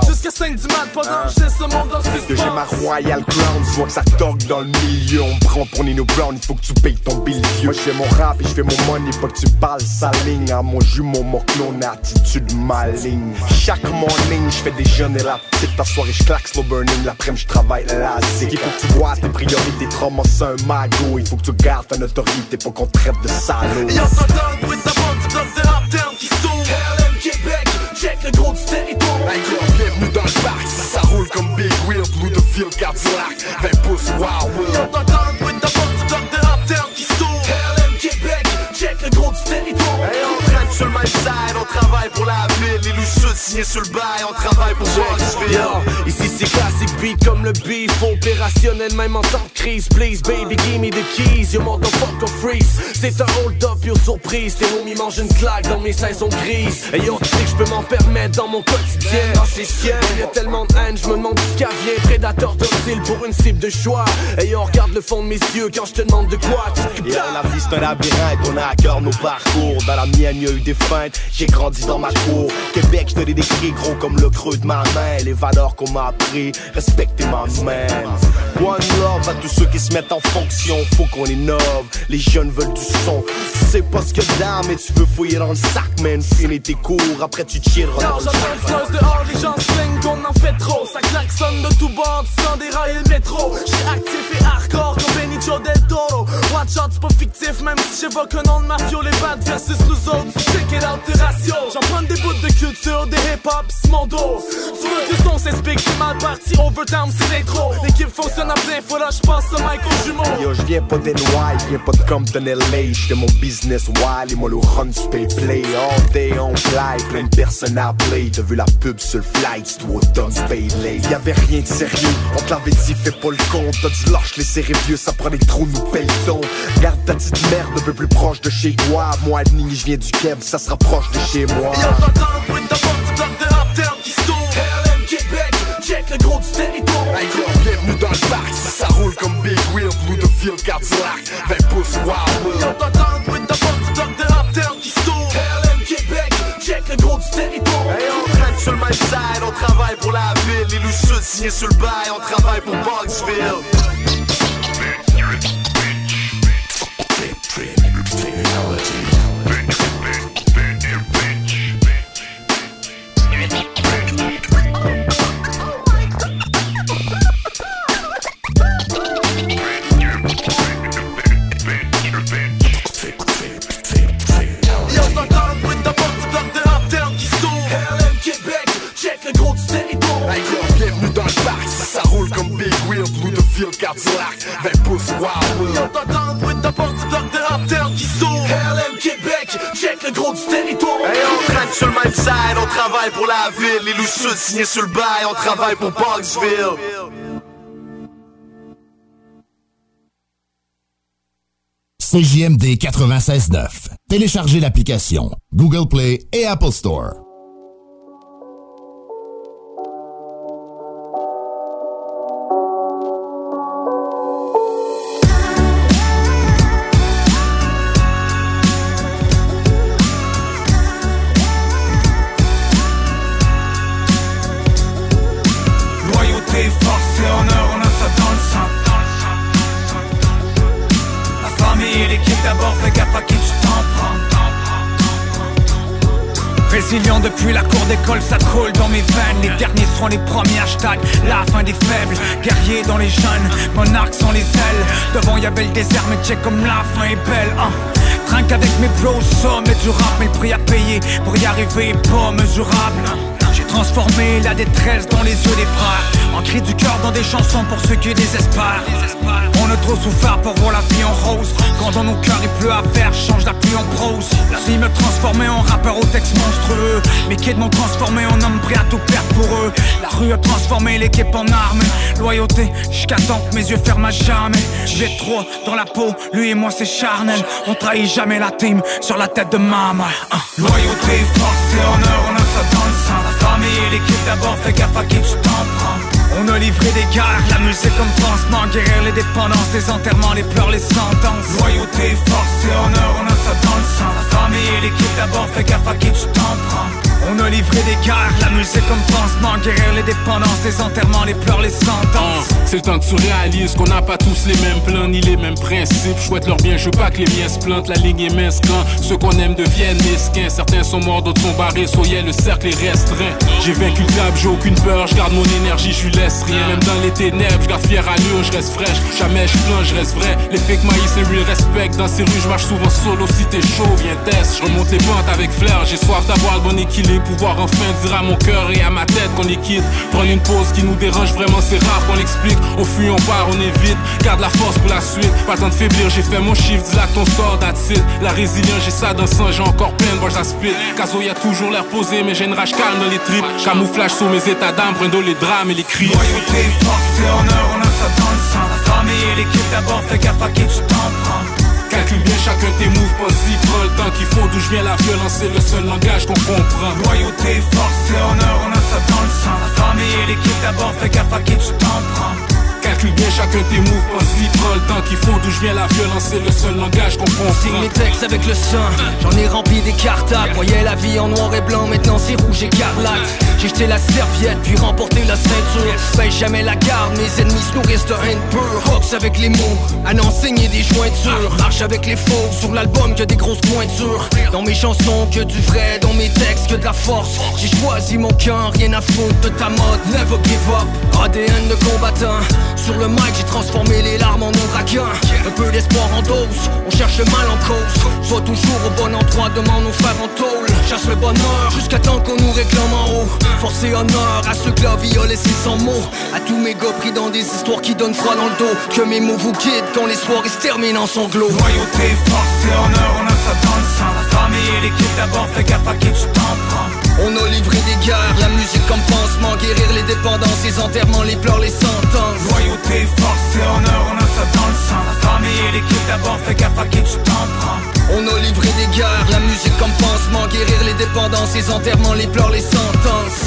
jusqu'à 5 du mat pendant que je laisse le monde dans que j'ai ma Royal Crown, tu vois que ça torque dans le milieu. On me prend pour Nino Brown, il faut que tu payes ton bill vieux Moi je fais mon rap et je fais mon money, pas que tu parles sa ligne. À mon jumeau, mon clone, attitude maligne. Chaque morning, je fais des jeunes et la petite. Ta soirée, je claque slow burning, l'après-midi je travaille la zik Il faut que tu vois tes priorités, traumas c'est un magot Il faut que tu gardes ta notoriété, pas qu'on te traite de salaud. Yo, t'entends with the bomb du bloc de Uptown qui s'ouvre. LM Québec, check le gros du territoire bienvenue dans le parc, ça, roule comme Big Wheel, Blue de Feel Cadillac, 20 pouces Wild Wheel t'entends with the bomb du bloc de Uptown qui s'ouvre LM Québec, check le gros du territoire sur le même side, on travaille pour la ville Les loups signés sur le bail, on travaille pour voir Yo, ici c'est classique beat comme le beef, opérationnel même en temps de crise. Please, baby, give me the keys, yo motherfucker freeze. C'est un hold up, yo surprise. Tes homies mangent une claque dans mes saisons grises. Et yo, tu sais que je peux m'en permettre dans mon quotidien. Non, c'est chiant, y a tellement de haine, je me demande ce vient. Prédateur docile pour une cible de choix. Et yo, regarde le fond de mes yeux quand je te demande de quoi. La vie c'est un labyrinthe, on a à cœur nos parcours. Dans la mienne, des feintes, j'ai grandi dans ma cour. Québec, je te l'ai décrit gros comme le creux de ma main. Les valeurs qu'on m'a appris, respecter ma main. One love à tous ceux qui se mettent en fonction, faut qu'on innove. Les jeunes veulent du son. Tu sais pas ce que d'art, mais tu veux fouiller dans le sac, man. Finis tes cours, après tu chilleras dans le sac. dehors, les gens se qu'on en fait trop. Ça klaxonne de tout bord, sans dérailler le métro. J'suis actif et hardcore comme Benicio del Toro. Watch out, c'est pas fictif, même si j'évoque un nom de mafio. Les bad versus nous autres, check it out, des bouts de culture, des hip-hop, c'est mon dos. Tu veux que le son s'explique, c'est mal parti, overtime, c'est l'intro. L'équipe fonctionne à plein, là, j'passe au mic au jumeau. Yo, j'viens pas d'NY, j'viens pas de Compton LA. J'fais mon business wild et moi le run du pay play. All day on fly, plein de personnes à play. T'as vu la pub sur le flight, c'est tout automne pay lay. Y'avait rien de sérieux, on te l'avait dit, fais pas le compte. T'as du lâche les serrés vieux, ça prend des trous, nous paye. Garde ta petite merde un peu plus proche de chez toi. Moi, je viens du Ça se rapproche de chez moi. Yo, t'entends le bruit de ta porte, de qui. RLM Québec, check le gros du territoire. Bienvenue dans le parc, ça, ça roule comme Big Wheel, Blue de Field Cadillac, 20 pouces Wild. Yo, t'entends le bruit de ta porte, de qui. RLM Québec, check le gros du territoire. Hey, on traîne sur le même side, on travaille pour la ville. Les loups sud signés sur le bail, on travaille pour Bugsville. Yo, dans le parc, ça, roule comme Big Wheel, Blue de Field Cadillac, 20 pouces Wild Wheel. T'entends le bruit de ta porte, bloc de uptown qui s'ouvre. RLM Québec, check le gros du territoire. Hey, on traîne sur le même side, on travaille pour la ville. Les loups sud signés sur le bail, on travaille pour Bugsville. CJMD 96.9. Téléchargez l'application Google Play et Apple Store. Check comme la fin est belle. hein. Trinque avec mes bros, sommet du rap, mais le prix à payer pour y arriver est pas mesurable. J'ai transformé la détresse dans les yeux des frères En cri du cœur dans des chansons pour ceux qui désespèrent trop souffert pour voir la vie en rose. Quand dans nos cœurs il pleut à faire, change la pluie en prose. La vie me transformait en rappeur au texte monstrueux. Mes kids m'ont transformé en homme prêt à tout perdre pour eux. La rue a transformé l'équipe en arme Loyauté, jusqu'à temps que mes yeux ferment à jamais J'ai trop dans la peau, lui et moi c'est charnel. On trahit jamais la team sur la tête de maman Hein. Loyauté, force et honneur, on a ça dans le sang. La famille et l'équipe d'abord, fais gaffe à qui tu t'en prends on a livré des guerres, la musique comme pansement Guérir les dépendances, les enterrements, les pleurs, les sentences. Loyauté, force et honneur, on a ça dans le sang. La famille et l'équipe d'abord, fais gaffe à qui tu t'en prends on a livré des guerres, la musique comme pansement Guérir les dépendances, les enterrements, les pleurs, les sentences C'est le temps que tu réalises qu'on n'a pas tous les mêmes plans ni les mêmes principes. Chouette leur bien, je veux pas que les miens se plantent. La ligne est mince quand ceux qu'on aime deviennent mesquins. Certains sont morts, d'autres sont barrés. Soyez le cercle est restreint. J'ai vaincu le diable, j'ai aucune peur. Je garde mon énergie, je lui laisse rien. Même dans les ténèbres, je garde fier allure, je reste fraîche. Jamais je plonge, je reste vrai. Les fake maïs, les real respect. Dans ces rues, je marche souvent solo. Si t'es chaud, viens test. Je remonte les pentes avec flair. J'ai soif d'avoir le bon équilibre. Pouvoir enfin dire à mon cœur et à ma tête qu'on est quitte. Prendre une pause qui nous dérange vraiment, c'est rare qu'on l'explique. On fuit, on part, on évite. Garde la force pour la suite. Pas le temps de faiblir, j'ai fait mon chiffre, dis là ton sort, that's it. La résilience, j'ai ça dans le sang, j'ai encore plein de ça spit. Caso, y a toujours l'air posé, mais j'ai une rage calme dans les tripes. Camouflage sur mes états d'âme, prendre les drames et les cris. Loyauté, force et honneur, on a ça dans le sang. La famille et l'équipe d'abord, fais gaffe à qui tu t'en prends. Calcule bien chacun tes moves, pas si le temps qu'il faut. D'où je viens, la violence, c'est le seul langage qu'on comprend. Loyauté, force et honneur, on a ça dans le sang. La famille et l'équipe d'abord, fais gaffe à qui tu t'en prends. Bien chacun tes moves, pas si prends qu'il faut. D'où je viens, la violence, c'est le seul langage qu'on comprend. Signe mes textes avec le sang, j'en ai rempli des cartables. Voyais la vie en noir et blanc, maintenant c'est rouge écarlate. J'ai jeté la serviette, puis remporté la ceinture. Baisse jamais la garde, mes ennemis se nourrissent de haine pure. Avec les mots, à n'enseigner des jointures. Marche avec les faux, sur l'album que des grosses pointures. Dans mes chansons, que du vrai, dans mes textes, que de la force. J'ai choisi mon cœur, rien à foutre de ta mode. Never give up, ADN de combattant. Le mic, j'ai transformé les larmes en ouragan. Un peu d'espoir en dose, on cherche le mal en cause. Soit toujours au bon endroit, demande nos frères en tôle. Chasse le bonheur, jusqu'à temps qu'on nous réclame en haut. Force et honneur à ceux que la vie a laissé sans mots. À tous mes gars pris dans des histoires qui donnent froid dans le dos. Que mes mots vous quittent quand les soirées se terminent en sanglots. Loyauté, force et honneur, on a ça dans. Et l'équipe d'abord, fais gaffe à qui tu t'en prends. On a livré des guerres, la musique comme pansement, guérir les dépendances, les enterrements, les pleurs, les sentences. Loyauté, force et honneur, on a ça dans le sang. La famille et l'équipe d'abord, fais gaffe à qui tu t'en prends. On a livré des guerres, la musique comme pansement, guérir les dépendances, les enterrements, les pleurs, les sentences.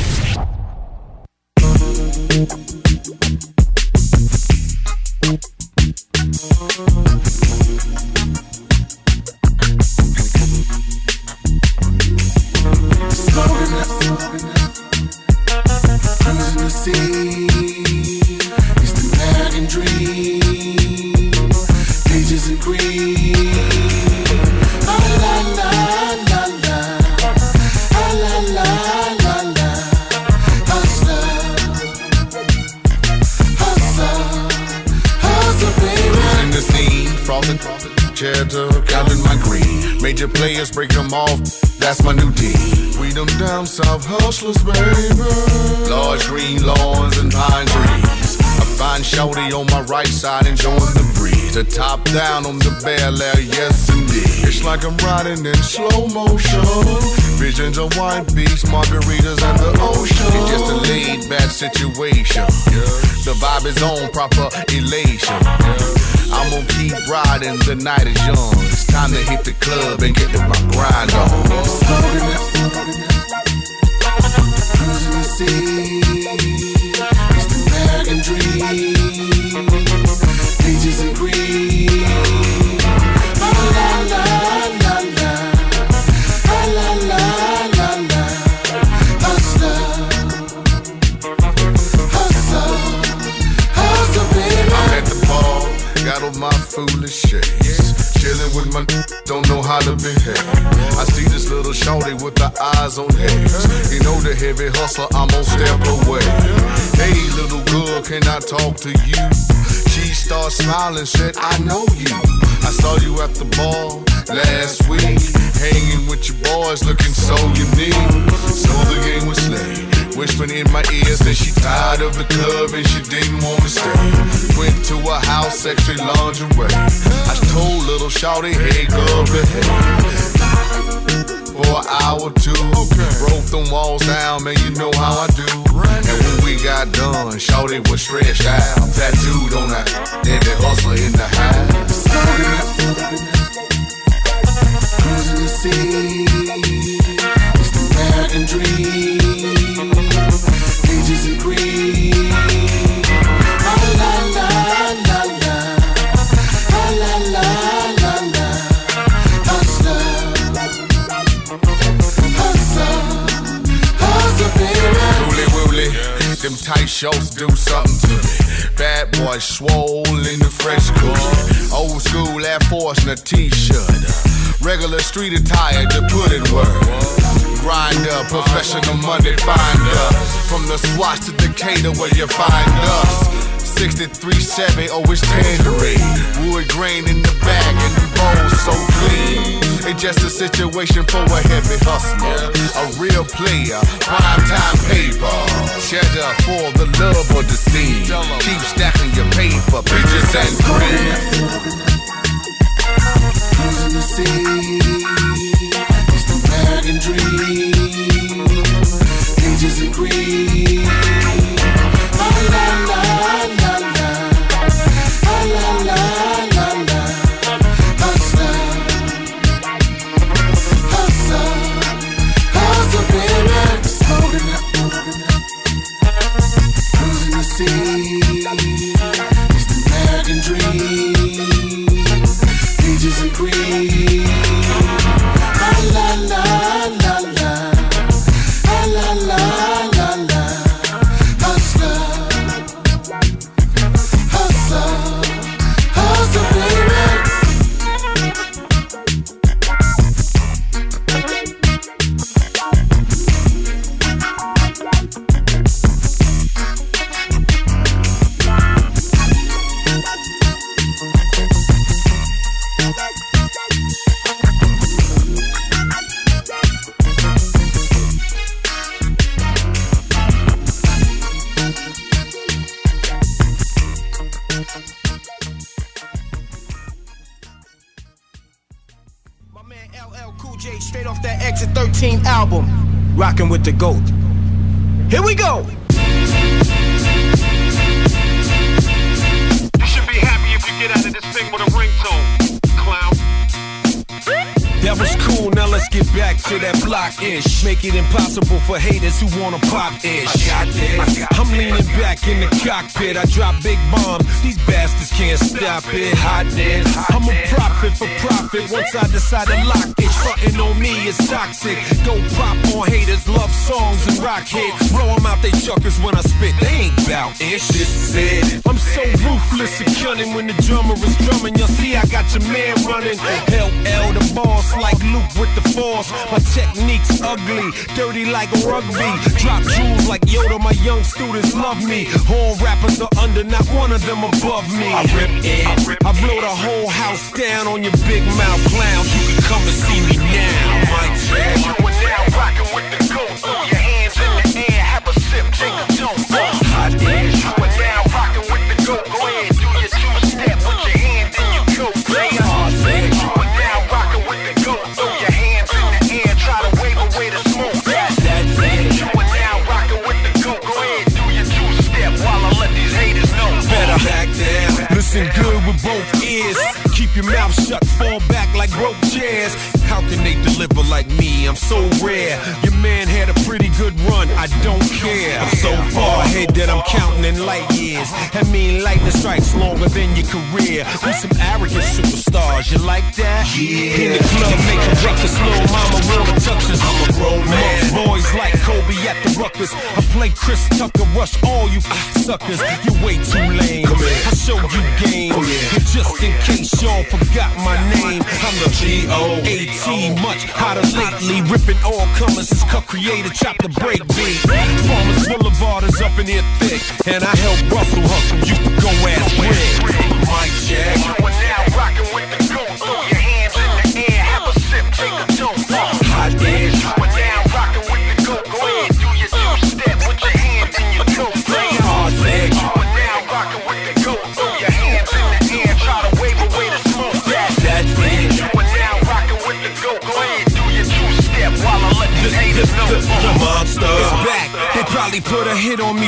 top down on the Bel Air, yes indeed. It's like I'm riding in slow motion. Visions of white beach, margaritas, and the ocean. It's just a laid back situation. The vibe is on, proper elation. I'm gonna keep riding, the night is young. It's time to hit the club and get my grind on. Cruising the sea. I see this little shorty with the eyes on haze. You know the heavy hustler, I'm on step away. Hey, little girl, can I talk to you? She started smiling, said, I know you. I saw you at the ball last week, hanging with your boys, looking so unique. So the game was slayed. Whispering in my ears that she tired of the club and she didn't want to stay. Went to a house, sexy lingerie. I told little shawty, hey girl, behave. For an hour or two, broke them walls down, man, you know how I do. And when we got done, shawty was stretched out, tattooed on that every hustler in the house. Cruising the sea. It's the American dream. Schultz do something to me. Bad boy swole in the fresh goose. Old school Air Force in a t-shirt. Regular street attire to put in work grinder, professional money finder. From the swatch to Decatur, where you find us. 63 7, oh, it's tangerine. Wood grain in the bag and the bowl so clean. It's just a situation for a heavy hustler, a real player, prime time paper. Cheddar for the love of the scene. Keep stacking your paper, pictures and green. Cages and green. La la la.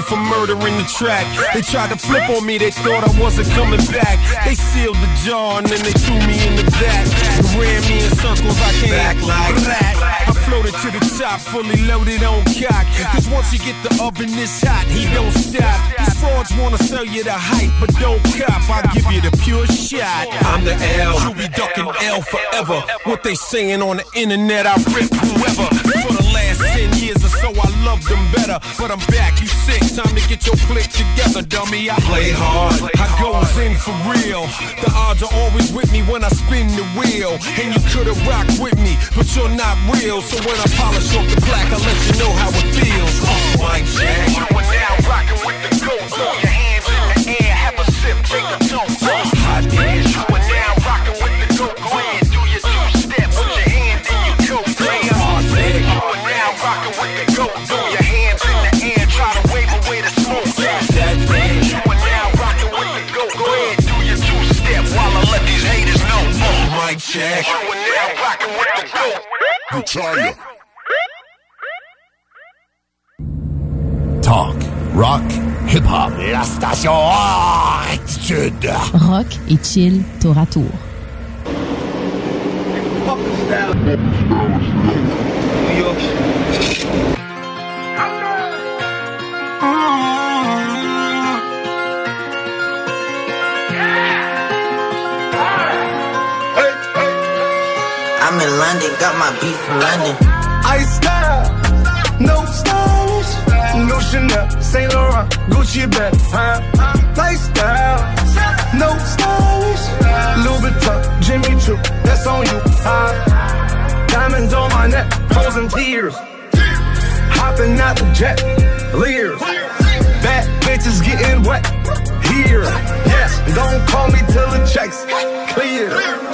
for murdering the track. They tried to flip on me, they thought I wasn't coming back. They sealed the jaw and then they threw me in the back. Ran me in circles, I came back like that. I floated to the top, fully loaded on cock. Cause once you get the oven this hot, he don't stop. These frauds wanna sell you the hype, but don't cop. I give you the pure shot. I'm the L. You'll be ducking L forever. What they saying on the internet, I rip whoever so I love them better. But I'm back, you sick, time to get your click together, dummy. I play hard, play I go in for real. The odds are always with me when I spin the wheel. And you could've rocked with me, but you're not real. So when I polish off the plaque, I let you know how it feels. Oh my jack, you are now rocking with the goat. Uh. Throw your hands in the air, have a sip, take a toast. Hot Jack. You are now rocking with the goat. Retire. Talk, rock, hip-hop. La station Attitude. Rock et chill tour à tour. I'm in London, got my beat from London. I style, no stylish, no Chanel, Saint Laurent, Gucci bag, huh? Lifestyle, no stylish, Louis Vuitton, Jimmy Choo, that's on you, huh? Diamonds on my neck, frozen tears, hopping out the jet, leers, bad bitches getting wet here. Yes, don't call me till the checks clear.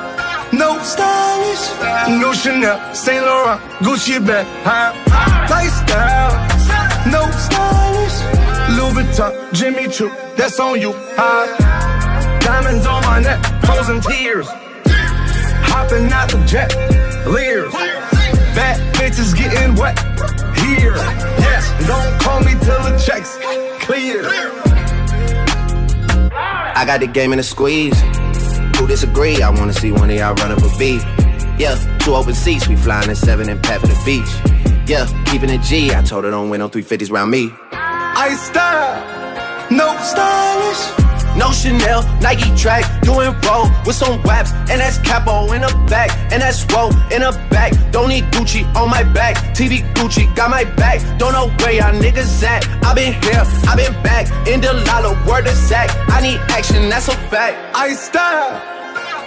No stylish, no Chanel, Saint Laurent, Gucci bag, huh? Lifestyle, no stylish, Louis Vuitton, Jimmy Choo, that's on you, huh? Diamonds on my neck, frozen tears, hopping out the jet, leers, bad bitches getting wet here. Yes, don't call me till the checks clear. I got the game in a squeeze. Who disagree? I wanna see one of y'all run up a beat. Yeah, two open seats, we flying in seven and pat for the beach. Yeah, keeping it G. I told her don't win no 350s round me. I style, no stylish. No Chanel, Nike track, doing roll with some waps, and that's capo in the back, and that's roll in the back. Don't need Gucci on my back, TV Gucci got my back. Don't know where y'all niggas at. I been here, I been back, in the lala, word of sack. I need action, that's a fact. I style,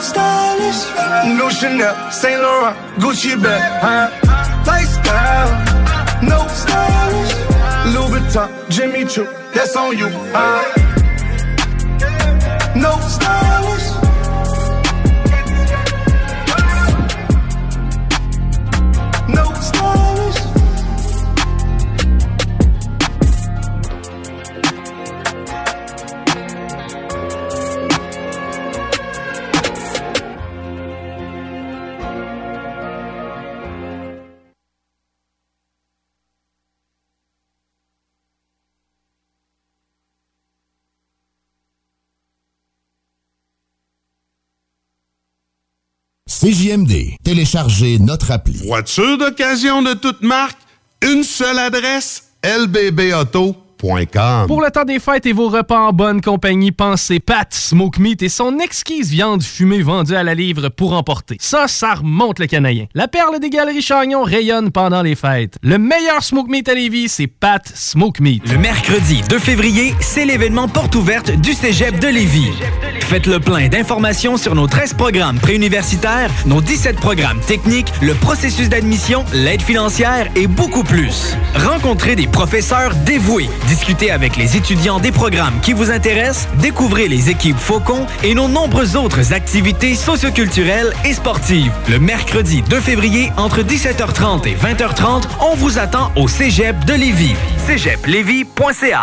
Stylish, no Chanel, Saint Laurent, Gucci bag, huh? Lifestyle, no stylish, Louis Vuitton, Jimmy Choo, that's on you, huh? No stylish. CJMD. Téléchargez notre appli. Voiture d'occasion de toute marque, une seule adresse, lbbauto.com. Pour le temps des fêtes et vos repas en bonne compagnie, pensez Pat Smoke Meat et son exquise viande fumée vendue à la livre pour emporter. Ça, ça remonte le canadien. La perle des galeries Chagnon rayonne pendant les fêtes. Le meilleur Smoke Meat à Lévis, c'est Pat Smoke Meat. Le mercredi 2 février, c'est l'événement porte ouverte du Cégep de Lévis. Faites le plein d'informations sur nos 13 programmes préuniversitaires, nos 17 programmes techniques, le processus d'admission, l'aide financière et beaucoup plus. Rencontrez des professeurs dévoués, Discutez avec les étudiants des programmes qui vous intéressent, découvrez les équipes Faucon et nos nombreuses autres activités socioculturelles et sportives. Le mercredi 2 février, entre 17h30 et 20h30, on vous attend au Cégep de Lévis. cégeplevis.ca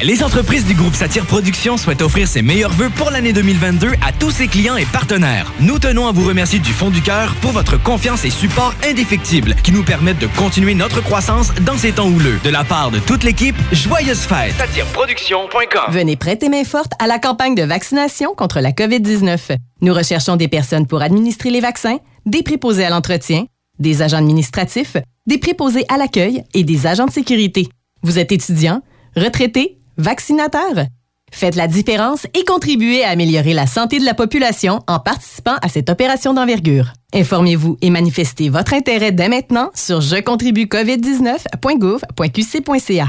Les entreprises du groupe Satire Productions souhaitent offrir ses meilleurs vœux pour l'année 2022 à tous ses clients et partenaires. Nous tenons à vous remercier du fond du cœur pour votre confiance et support indéfectible qui nous permettent de continuer notre croissance dans ces temps houleux. De la part de toute l'équipe, joyeuses fêtes. SatireProduction.com Venez prêter main forte à la campagne de vaccination contre la COVID-19. Nous recherchons des personnes pour administrer les vaccins, des préposés à l'entretien, des agents administratifs, des préposés à l'accueil et des agents de sécurité. Vous êtes étudiant, retraité, vaccinateur? Faites la différence et contribuez à améliorer la santé de la population en participant à cette opération d'envergure. Informez-vous et manifestez votre intérêt dès maintenant sur jecontribuecovid19.gouv.qc.ca.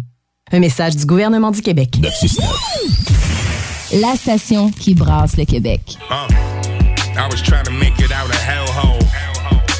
Un message du gouvernement du Québec. La station qui brasse le Québec. Uh, I was trying to make it out of hellhole.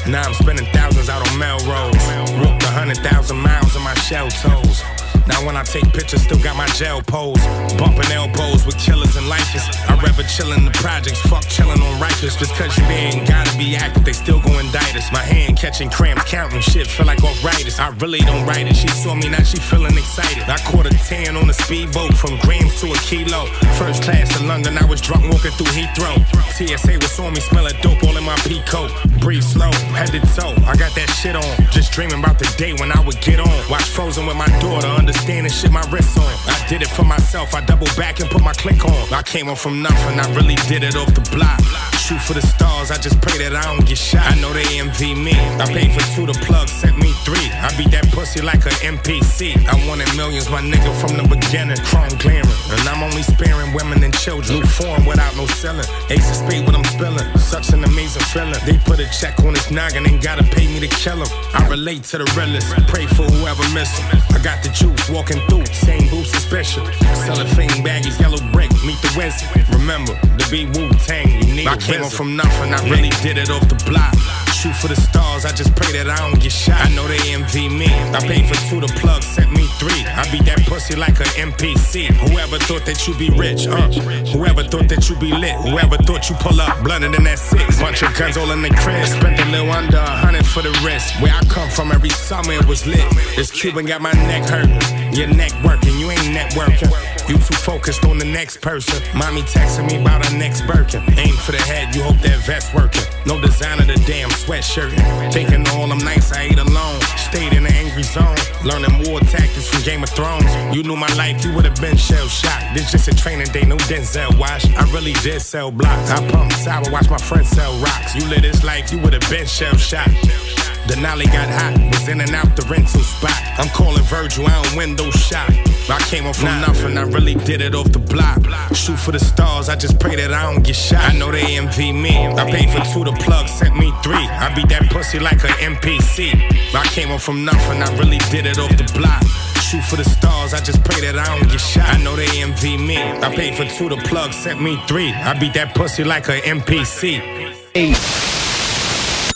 Now I'm spending thousands out on Melrose. Walked a hundred thousand miles in my shell toes. Now when I take pictures, still got my gel pose. Bumping elbows with killers and lifers. I'd rather chill in the projects, fuck chillin' on Rikers. Just cause you ain't gotta be active, they still go indict us. My hand catching cramps, counting shit, feel like arthritis. I really don't write it. She saw me, now she feeling excited. I caught a 10 on a speedboat from grams to a kilo. First class to London, I was drunk walking through Heathrow. TSA was on me, smell like dope all in my pea coat. Breathe slow, head to toe. I got that shit on. Just dreaming about the day when I would get on. Watch Frozen with my daughter, understanding shit my wrist on. I did it for myself, I double back and put my click on. I came up from nothing, I really did it off the block. Shoot for the stars, I just pray that I don't get shot. I know they envy me. I paid for two, the plug sent me three. I beat that pussy like an NPC. I wanted millions, my nigga from the beginning. Chrome glaring. And I'm only sparing women and children. New form without no selling. Ace of spade what I'm spilling. Such an amazing feeling. They put a check on his noggin, ain't gotta pay me to kill him. I relate to the realest. Pray for whoever miss him. I got the juice walking through. Same boots as Bishop. Cellophane baggies, yellow brick. Meet the Wednesday. Remember, the be Wu Tang. You need came from nothing. I really did it off the block. Shoot for the stars, I just pray that I don't get shot. I know they envy me. I paid for two, the plug sent me three. I beat that pussy like an NPC. Whoever thought that you be rich, uh. Whoever thought that you be lit. Whoever thought you pull up blunter than that six. Bunch of guns all in the crib. Spent a little under a hundred for the wrist. Where I come from, every summer it was lit. This Cuban got my neck hurting. Your neck working, you ain't networking. You too focused on the next person. Mommy texting me about her next Birkin. Aim for the head, you hope that vest working. No design of the damn sweatshirt. Thinking all them nights I ate alone. Stayed in an angry zone. Learning war tactics from Game of Thrones. You knew my life, you would have been shell shocked. This just a training day, no Denzel wash. I really did sell blocks. I pump sour, watch my friends sell rocks. You live this life, you would have been shell shocked. Denali got hot, was in and out the rental spot. I'm calling Virgil, I don't window shop. I came up from nothing, I really did it off the block. Shoot for the stars, I just pray that I don't get shot. I know they envy me. I paid for two, the plug sent me three. I beat that pussy like an NPC. I came up from nothing, I really did it off the block. Shoot for the stars, I just pray that I don't get shot. I know they envy me. I paid for two, the plug sent me three. I beat that pussy like an NPC.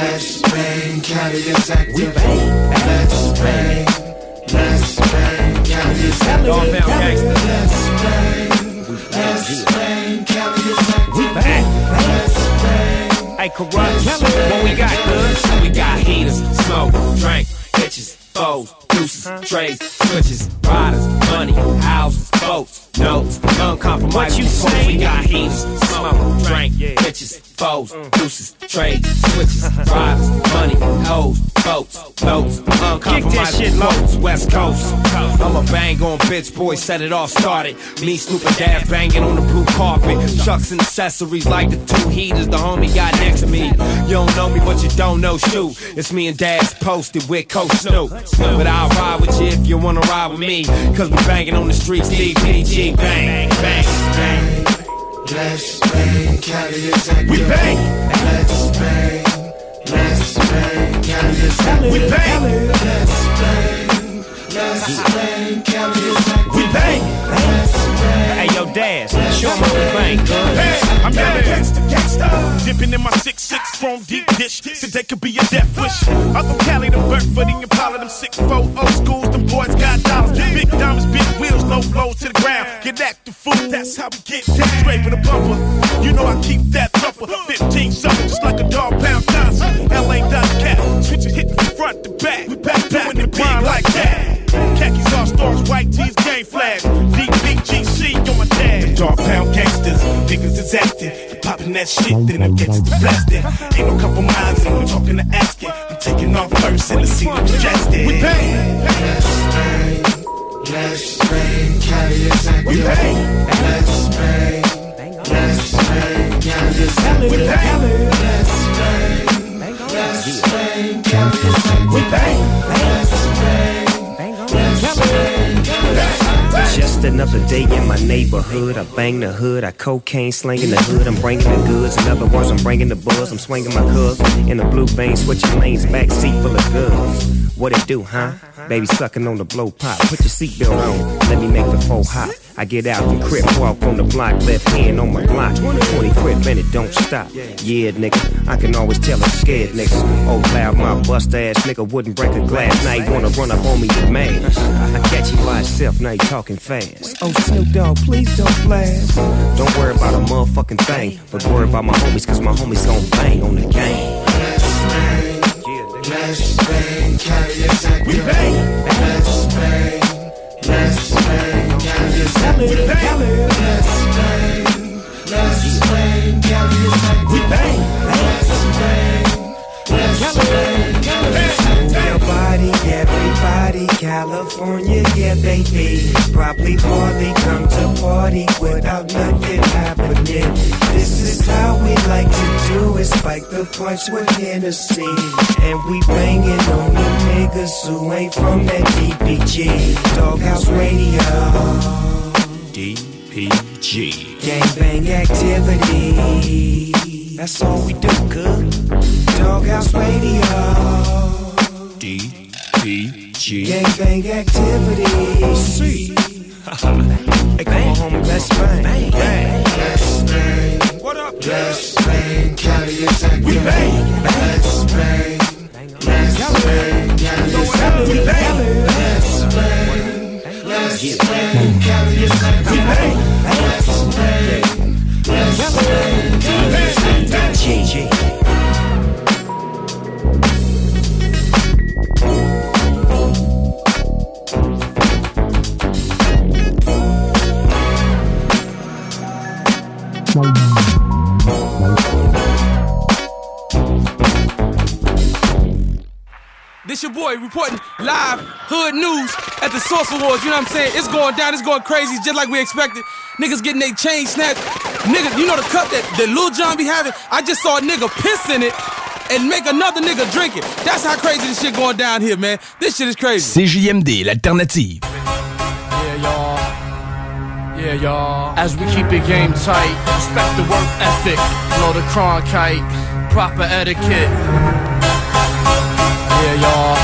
Let's bang, Cali is active. Let's bang, let's bang, Cali is active. Downtown gangster. Let's bang, let's bang, Cali is active. We bang. Let's bang. Hey, corrupt. What we got, good? We got heaters, smoke, drink, bitches, foes, deuces, trays, switches, riders, money, houses, boats, notes, uncompromised. What you say? We got heaters, smoke, drink, bitches, foes, deuces, trades, switches, riders, money, hoes, boats, notes, uncompromising quotes, West Coast. I'm a bang on bitch, boy, set it off, started. Me, Snoop and Dad banging on the blue carpet. Chucks and accessories like the two heaters the homie got next to me. You don't know me, but you don't know shoot. It's me and Dad's posted with Coach Snoop. But I'll ride with you if you wanna ride with me. Cause we banging on the streets, DPG, bang, bang, bang. Let's bang, active. We bang. Let's bang. Let's bang, is. We bang. Let's bang. Let's bang, is. We bang. Let's bang. Hey, yo, Daz, show 'em how we. Hey, I'm down to gangsta, gangsta. Dipping in my six six from deep dish. Today could be a death wish. I'm from Cali to Burford, the Impala, them six four old schools. Them boys got dollars, big diamonds, big wheels, low blow to the ground. Get active, fool. That's how we get down. Straight with a bumper. You know I keep that thumper. 15 something, just like a dog pound Johnson. LA does cat. Switch it, hit from front to back. We back doing the big like that. Khakis all stars, white tees, game flags. On my tag. Dog pound gangsters, niggas is acting. Popping that shit, then I'm getting blasted. Ain't no compromising, we talking to asking. I'm taking off first and the scene congested. We bang. Let's bang. Let's bang, Cali is active. We bang. Let's bang. Let's bang, Cali is active. We bang. Let's bang. Let's bang, Cali is active. We bang. Just another day in my neighborhood. I bang the hood. I cocaine slanging the hood. I'm bringing the goods. In other words, I'm bringing the buzz. I'm swinging my cuz in the blue vein, switching lanes, back seat full of goods. What it do, huh? Baby sucking on the blow pop. Put your seatbelt on. Let me make the four hot. I get out the crib, walk on the block, left hand on my block. 20 crib and it don't stop. Yeah, nigga, I can always tell I'm scared, nigga. Oh, loud, my bust ass nigga wouldn't break a glass. Now you wanna run up on me, you mad. I catch you by itself, now you talking fast. Oh, Snoop Dogg, please don't blast. Don't worry about a motherfucking thing, but worry about my homies, cause my homies gon' bang on the game. Let's bang, Cali is active. We bang. Let's bang. Let's bang, We bang. Let's bang. Let's bang, active. We bang. Let's bang. Let's bang, is. Your body, everybody, California, yeah, baby. Probably hardly come to party without nothing happening. This is how we like to do it. Spike the punch with Hennessy. And we banging on the niggas who ain't from that DPG. Doghouse Radio. DPG. Gangbang activity. That's all we do, good. Doghouse Radio. DPG. Gangbang activity. See. hey, come on, homie, let's bang. Bang, bang. Let's bang. What up? Let's bang, Cali is active. We bang. Let's bang. Let's bang, Cali is active. We bang. Let's get play. Let's play. Let's play. Let's play. This your boy reporting live hood news at the Source Awards. You know what I'm saying? It's going down. It's going crazy, just like we expected. Niggas getting their chain snatched. Nigga, you know the cup that, that Lil John be having? I just saw a nigga piss in it and make another nigga drink it. That's how crazy this shit going down here, man. This shit is crazy. CJMD, l'alternative. Yeah, y'all. Yeah, y'all. As we keep the game tight, respect the work ethic, blow the Cronkite, proper etiquette. Yeah, y'all.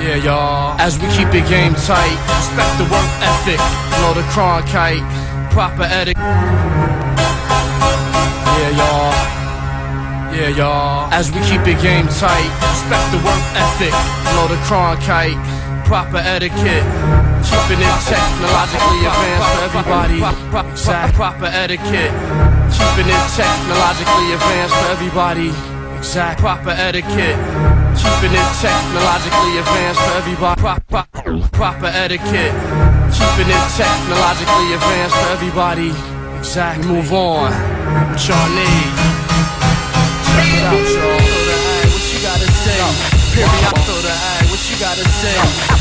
Yeah, y'all. As we keep the game tight, respect the work ethic, blow the Cronkite, proper etiquette. Yeah, y'all. Yeah, y'all. As we keep the game tight, respect the work ethic, blow the Cronkite, proper etiquette. Keeping it technologically advanced for everybody. Exact proper etiquette. Keeping it technologically advanced for everybody. Exact proper etiquette. Keeping it technologically advanced for everybody. Proper, proper etiquette. Keeping it technologically advanced for everybody. Zach, move on. What y'all need? Check it out, y'all. What you gotta say? Period, what you gotta say?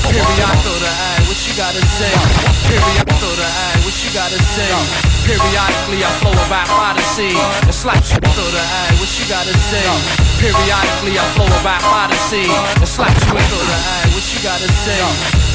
Period, what you gotta say? Period, throw the eye, what you gotta say? Periodically I flow about Odyssey and slap you through the eye, what you gotta say? Periodically I flow about Odyssey and slap you through the eye, what you gotta say?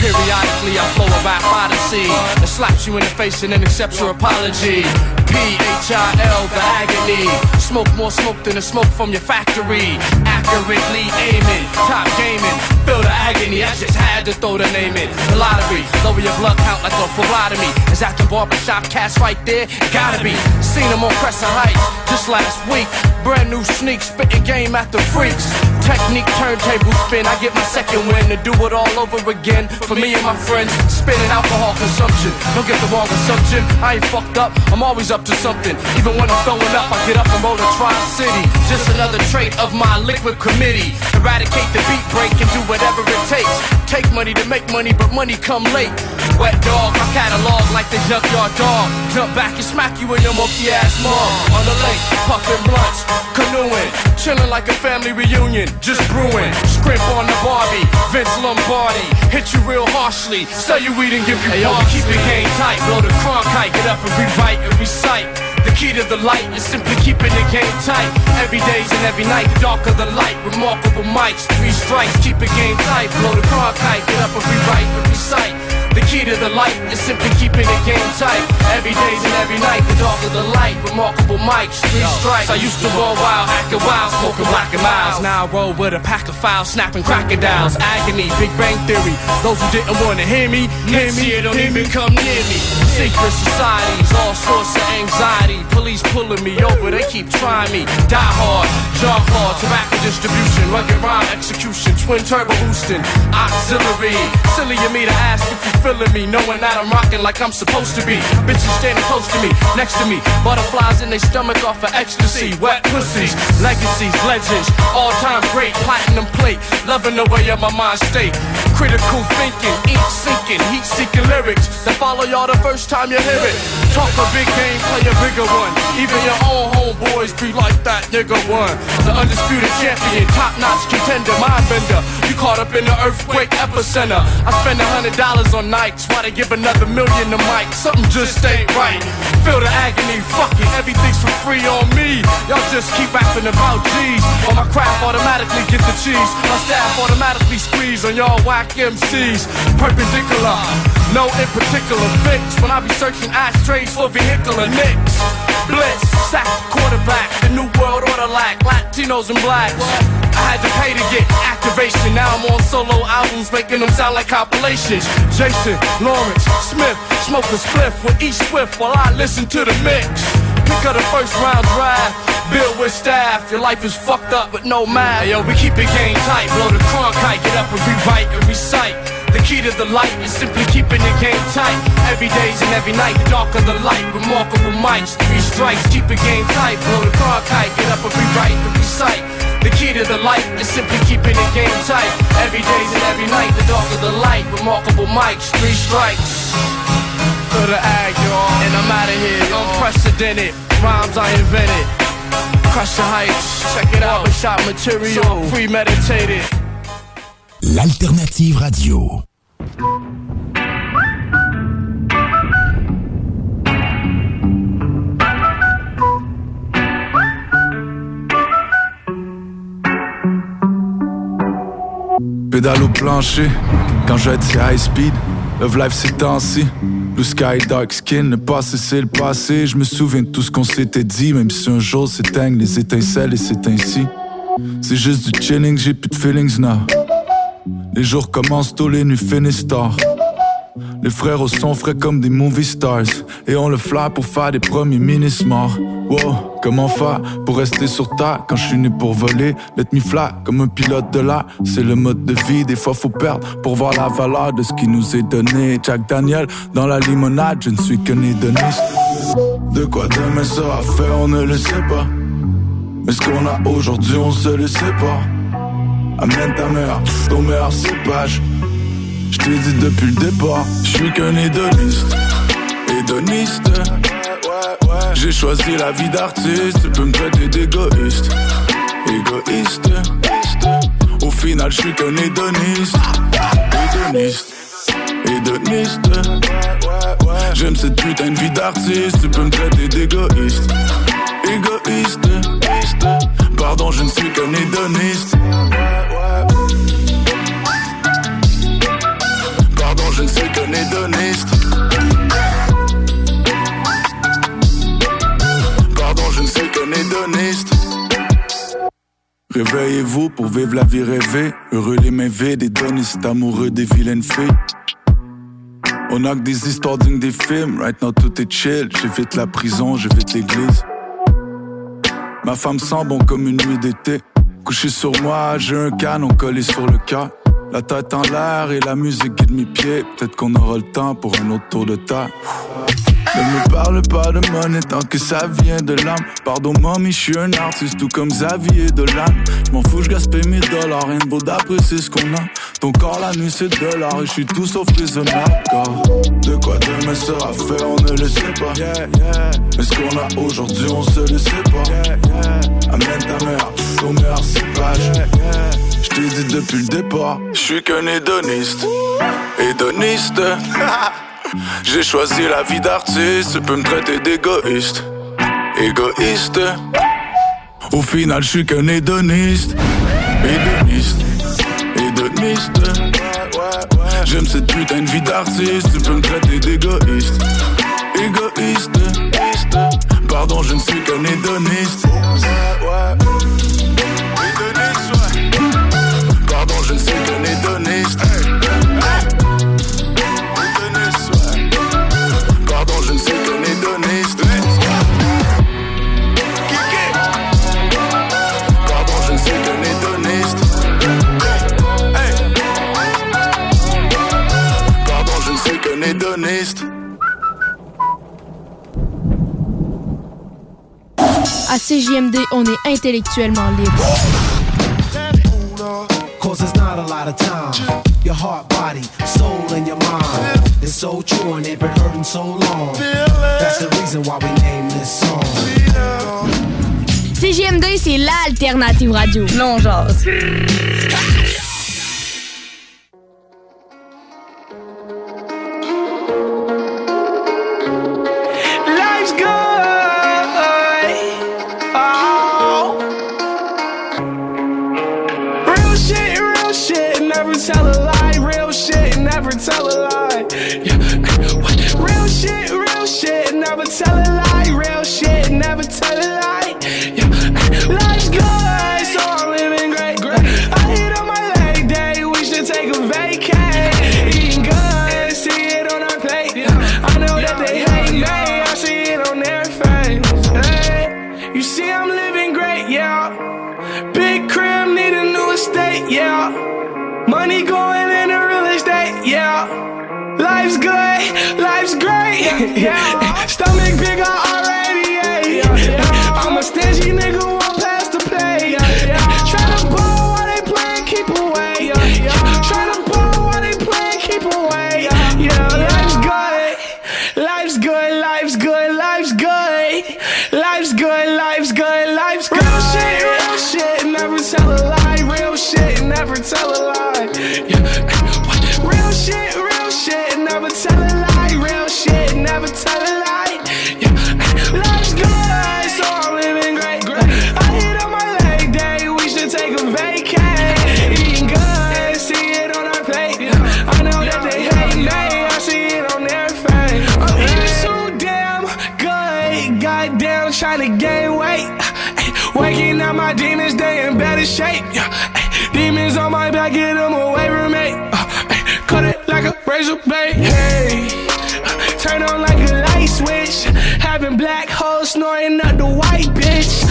Periodically I flow about Odyssey and slaps you in the face and then accepts your apology. P-H-I-L, the agony. Smoke more smoke than the smoke from your factory. Accurately aiming, top gaming. Feel agony, I just had to throw the name in. The lottery, lower your blood count like a phlebotomy. Is that the barbershop cast right there? Gotta be. Seen them on Crescent Heights just last week. Brand new sneak, spitting game at the freaks. Technique, turntable spin. I get my second win to do it all over again. For me and my friends, spinning alcohol consumption. Don't get the wrong assumption. I ain't fucked up, I'm always up to something. Even when I'm throwing up, I get up and roll to Tri City. Just another trait of my liquid committee. Eradicate the beat break and do whatever it takes. Take money to make money, but money come late. Wet dog, my catalog like the junkyard dog. Jump back and smack you in your monkey ass mom. On the lake, puffin' blunts, canoeing, chillin' like a family reunion, just brewing. Scrimp on the Barbie, Vince Lombardi, hit you real harshly, sell you weed and give you hey, yo, keep the game tight, blow the Cronkite, get up and rewrite and recite. The key to the light is simply keeping the game tight. Every day's and every night, the darker the light. Remarkable mics, three strikes, keep the game tight. Blow the car kite, get up and rewrite and recite. The key to the light is simply keeping the game tight. Every day's and every night, the darker the light. Remarkable mics, three strikes. I used to roll wild, acting wild, smoking black and miles. Now I roll with a pack of files, snapping crocodiles. Agony, Big Bang Theory. Those who didn't wanna hear me, hear me, don't even come near me. Secret societies, all sorts of anxiety. Police pulling me over, they keep trying me. Die hard, jog hard, tobacco distribution, rugged rhyme execution, twin turbo boosting, auxiliary. Silly of me to ask if you feeling me, knowing that I'm rocking like I'm supposed to be. Bitches standing close to me, next to me, butterflies in their stomach off of ecstasy. Wet pussies, legacies, legends, all time great, platinum plate, loving the way of my mind state. Critical thinking, ink sinking, heat seeking lyrics that follow y'all the first time you hear it. Talk a big game, play a bigger one. Even your own homeboys be like that nigga one. The undisputed champion, top notch contender, mind bender. You caught up in the earthquake epicenter. I spend a hundred dollars on nights, why they give another million to Mike? Something just ain't right. Feel the agony, fuck it, everything's for free on me. Y'all just keep rapping about G's. Or my craft automatically get the cheese. My staff automatically squeeze on y'all whack MCs. Perpendicular, no in particular fix. When I be searching ashtrays for vehicular nicks. Blitz, sack quarterback, the new world order lack, Latinos and blacks. I had to pay to get activation. Now I'm on solo albums, making them sound like compilations. Jason, Lawrence, Smith, smoke a spliff with each swift while I listen to the mix. Pick up the first round drive, build with staff. Your life is fucked up with no math. Hey, yo, we keep it game tight, blow the Cronkite, get up and rewrite and recite. The key to the light is simply keeping the game tight. Every day's and every night, the darker the light. Remarkable mics, three strikes, keep the game tight. Blow the car kite, get up and rewrite and recite. The key to the light is simply keeping the game tight. Every day's and every night, the darker the light. Remarkable mics, three strikes. For the ag, y'all, and I'm out of here. Unprecedented rhymes I invented. Crush the heights, check it out. Shot material, premeditated. L'alternative radio. Pédale au plancher, quand j'aide c'est high speed. Love life c'est temps-ci. Blue sky, dark skin, le passé c'est le passé. Je me souviens de tout ce qu'on s'était dit, même si un jour s'éteignent les étincelles et c'est ainsi. C'est juste du chilling, j'ai plus de feelings now. Les jours commencent tôt, les nuits finissent tard. Les frères au son frais comme des movie stars. Et on le fly pour faire des premiers mini morts. Wow, comment faire pour rester sur terre quand je suis né pour voler? Let me fly comme un pilote de l'air. C'est le mode de vie, des fois faut perdre pour voir la valeur de ce qui nous est donné. Jack Daniel dans la limonade, je ne suis qu'un hédoniste. De quoi demain sera fait, on ne le sait pas. Mais ce qu'on a aujourd'hui, on se le sait pas. Amène ta mère, ton meilleur cépage. Je t'ai dit depuis le départ, je suis qu'un hédoniste. Hédoniste. J'ai choisi la vie d'artiste, tu peux me traiter d'égoïste. Égoïste. Au final, je suis qu'un hédoniste. Hédoniste. Hédoniste. J'aime cette putain de vie d'artiste, tu peux me traiter d'égoïste. Égoïste. Pardon, je ne suis qu'un hédoniste. Je ne suis qu'un hédoniste. Pardon, je ne suis qu'un hédoniste. Réveillez-vous pour vivre la vie rêvée. Heureux les mains vides, hédonistes, amoureux des vilaines filles. On a que des histoires dignes des films. Right now, tout est chill. J'évite la prison, j'évite l'église. Ma femme sent bon comme une nuit d'été. Couché sur moi, j'ai un canon collé sur le cœur. La tête en l'air et la musique guide mes pieds. Peut-être qu'on aura le temps pour un autre tour de table. Ne me parle pas de monnaie tant que ça vient de l'âme. Pardon, mamie, je suis un artiste, tout comme Xavier Dolan. Je m'en fous, je gaspille mes dollars, rien de beau d'apprécier ce qu'on a. Ton corps, la nuit, c'est de l'art, et je suis tout sauf raisonnable. Car de quoi demain sera fait, on ne le sait pas. Yeah, yeah. Mais ce qu'on a aujourd'hui, on se le sait pas? Yeah, yeah. Amène ta mère au meilleur cépage. Depuis le départ, je suis qu'un hédoniste. Hédoniste. [laughs] J'ai choisi la vie d'artiste, tu peux me traiter d'égoïste. Égoïste. Au final, je suis qu'un hédoniste. Hédoniste. Hédoniste. J'aime cette putain de vie d'artiste, tu peux me traiter d'égoïste. Égoïste. Pardon, je ne suis qu'un. Hédoniste, À CJMD, on est intellectuellement libre. Cause there's not a lot of time. Your heart, body, soul, and your mind. It's so true and they've been hurting so long. That's the reason why we named this song. CJMD, c'est l'alternative radio. Non, genre. Yeah. Stomach back, get them away from me. Uh, Cut it like a razor blade. Hey, turn on like a light switch. Having black holes snoring up the white bitch.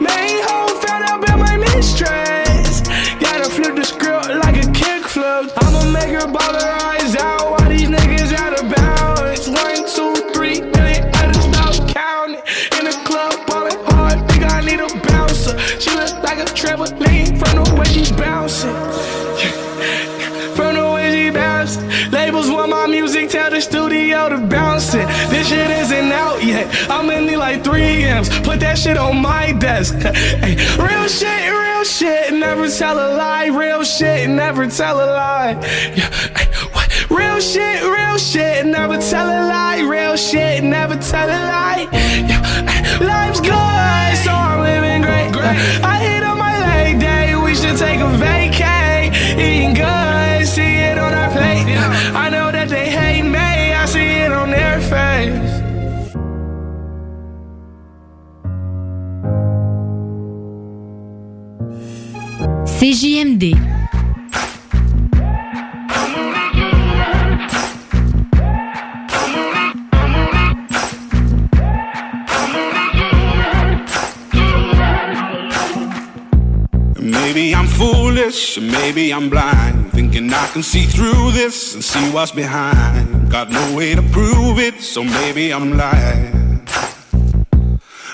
Main hoe fed up in my mistress. Gotta flip the script like a kickflip. I'ma make her ball her eyes out while these niggas out of bounds. One, two, three, million others stop counting. In the club, ballin' hard, think I need a bouncer. She look like a trampoline from the way she bouncing. Labels want my music, tell the studio to bounce it. This shit isn't out yet. I'm in need like three M's. Put that shit on my desk. [laughs] Hey, real shit, real shit, never tell a lie. Real shit, never tell a lie. Yeah, hey, what? Real shit, real shit, never tell a lie. Real shit, never tell a lie. Yeah, hey, life's good, so I'm living great. I hit on my leg day, we should take a vacay. CJMD. Maybe I'm foolish, maybe I'm blind. Thinking I can see through this and see what's behind. Got no way to prove it, so maybe I'm lying.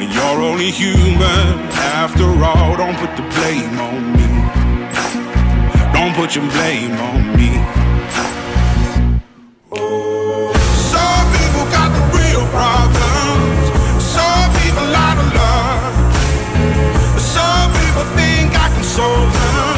And you're only human after all. Don't put the blame on me. Don't put your blame on me. Some people got the real problems. Some people love. Some people think I can solve them.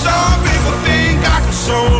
Some people think I can solve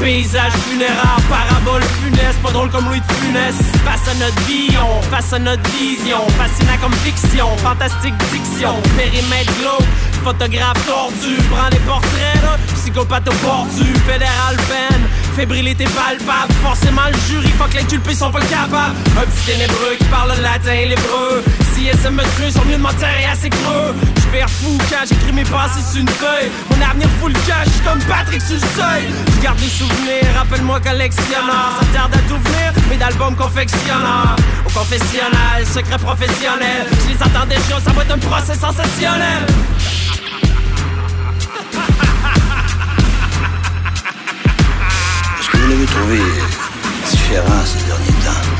paysage funéraire, parabole funeste, pas drôle comme Louis de Funès. Face à notre vie, on face à notre vision, fascinant comme fiction, fantastique diction, périmètre glauque, photographe tordu, prends les portraits là, psychopathe au du fédéral peine, fébrilité palpable, forcément le jury, fuck les culpés sont pas capables. Un petit ténébreux qui parle le latin et l'hébreu, si elles me tuer, sont mieux de m'enterrer assez creux. J'vais fou quand j'écris mes pensées sur une feuille, mon avenir full cash, j'suis comme Patrick sur le seuil. J'garde les souvenirs, rappelle-moi collectionneur, ça tarde à tout venir, mais d'albums confectionneurs. Au confessionnal, secret professionnel, je les déjà, ça va être un procès sensationnel. L'avez trouvé différent ces derniers temps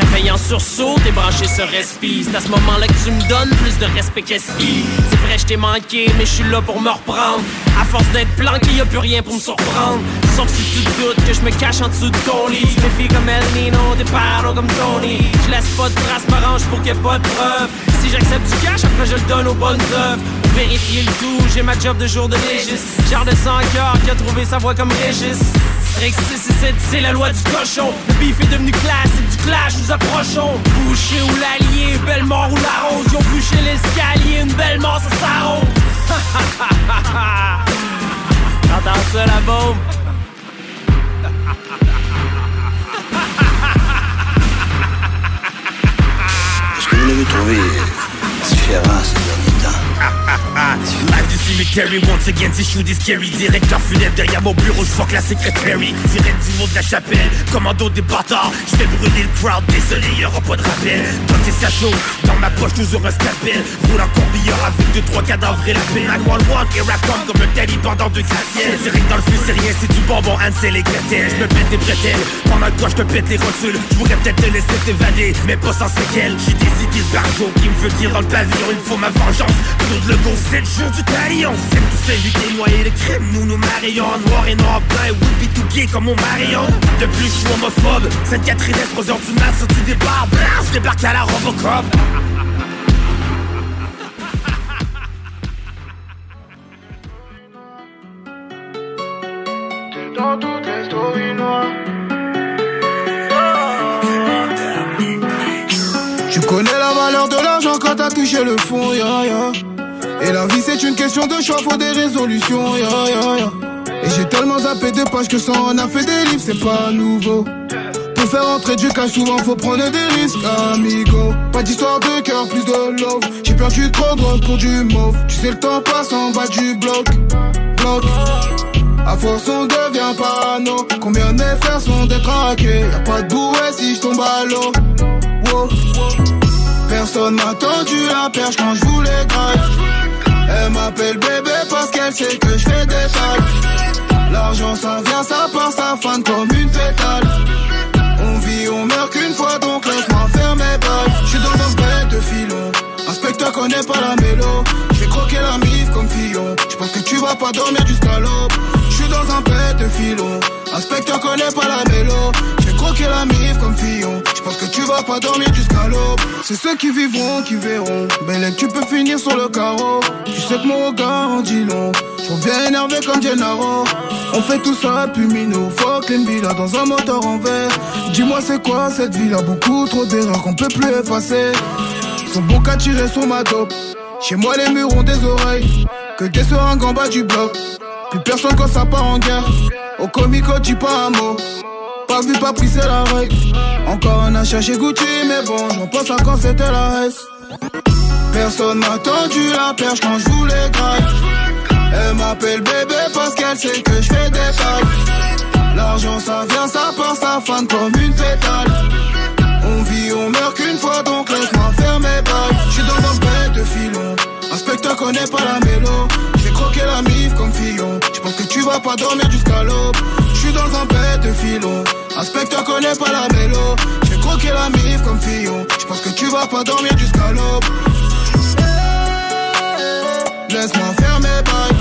Réveille en sursaut, t'es branché sur respi. C'est à ce moment-là que tu me donnes plus de respect qu'espi. C'est vrai, je t'ai manqué, mais je suis là pour me reprendre. À force d'être planqué, y a plus rien pour me surprendre. Sauf si tu doutes que je me cache en dessous de ton lit. Tu filles comme El Nino, des parents comme Tony. Je laisse pas de traces, m'arrange pour qu'il y ait pas de preuves. Si j'accepte du cash, après je le donne aux bonnes œuvres. Vérifier le tout, j'ai ma job de jour de légiste. Genre de sang cœur qui a trouvé sa voix comme Régis. Strict 667, c'est la loi du cochon. Le beef est devenu classe, c'est du clash, nous approchons. Boucher ou l'allié, belle mort ou la rose. Ils ont bouché l'escalier, une belle mort, ça s'arrose. T'entends [laughs] ça la bombe? Est-ce que vous l'avez trouvé différent ces derniers temps? Live du cemetery, once again, si je des scary. Directeur funèbre derrière mon bureau, je la secretary Sirène du monde de la chapelle, commando des bâtards Je vais brûler le crowd, désolé, y'aura pas de rappel. Toi t'es chaud, dans ma poche toujours un scalpel. Roule en corbillard avec deux trois cadavres et la peine I one, here I come comme un taliban dans deux gratte-ciel Direct dans le feu, c'est rien, c'est du bonbon, Ansel et Gretel Je me pète des bretelles, pendant que je te pète les rotules. Je pourrais peut-être te laisser t'évader, mais pas sans séquelles. J'ai des idées de barjo qui me veut dire dans le pavillon Il faut ma vengeance, Claude Legault, 7 jours du talion. C'est tous éviter noyer le crime, nous nous marions en Noir et noir blanc. Et would be tout gay comme mon Marion. De plus je suis homophobe, cette Catherine est 3h du mat sorti des bars Blah, je débarque à la Robocop. Dans toutes les stories noires. Tu connais la valeur de l'argent quand t'as touché le fond, ya ya. Et la vie c'est une question de choix, faut des résolutions, ya ya. Et j'ai tellement zappé de pages que ça en a fait des livres, c'est pas nouveau. Pour faire entrer du cash, souvent faut prendre des risques, amigo. Pas d'histoire de cœur, plus de love. J'ai perdu trop de drogue pour du mauve. Tu sais, le temps passe en bas du bloc. Bloc. À force, on devient parano. Combien de mes frères sont détraqués? Y'a pas de bouée si je tombe à l'eau. Personne m'a tendu la perche quand je voulais graille. Elle m'appelle bébé parce qu'elle sait que je fais des tailles. L'argent ça vient, ça part, ça fane comme une pétale. On vit, on meurt qu'une fois, donc laisse-moi faire mes bails. J'suis dans un bête de filon. Inspecteur connaît pas la mélo. J'vais croquer la mif comme Fillon. J'pense que tu vas pas dormir jusqu'à l'aube. J'suis dans un bête de filon. Inspecteur connaît pas la mélo. Comme Fillon. J'pense que tu vas pas dormir jusqu'à l'aube. C'est ceux qui vivront qui verront. Belle tu peux finir sur le carreau. Tu sais que mon regard en dit long. J'en viens énervé comme Gennaro. On fait tout ça puis minot. Fuck une villa dans un moteur en verre. Dis-moi c'est quoi cette ville a beaucoup trop d'erreurs qu'on peut plus effacer. Son bon qu'à tirer sur ma dope. Chez moi les murs ont des oreilles. Que des seringues en bas du bloc. Plus personne quand ça part en guerre. Au comico dis pas un mot. Pas vu, pas pris, c'est la règle. Encore un achat chez Gucci, mais bon, j'en pense à quand c'était la S. Personne m'a tendu la perche quand je voulais graille. Elle m'appelle bébé parce qu'elle sait que je fais des tailles. L'argent ça vient, ça part, ça fane comme une pétale. On vit, on meurt qu'une fois, donc laisse-moi faire mes bails. J'suis dans un bête de filon. Inspecteur connaît pas la mélo. J'vais croquer la mif comme Fillon. J'pense que tu vas pas dormir jusqu'à l'aube. J'suis dans un bête de filon. Inspecteur connaît pas la mélo. J'vais croquer la mif comme Fillon. J'pense que tu vas pas dormir jusqu'à l'aube. Laisse-moi faire mes bails.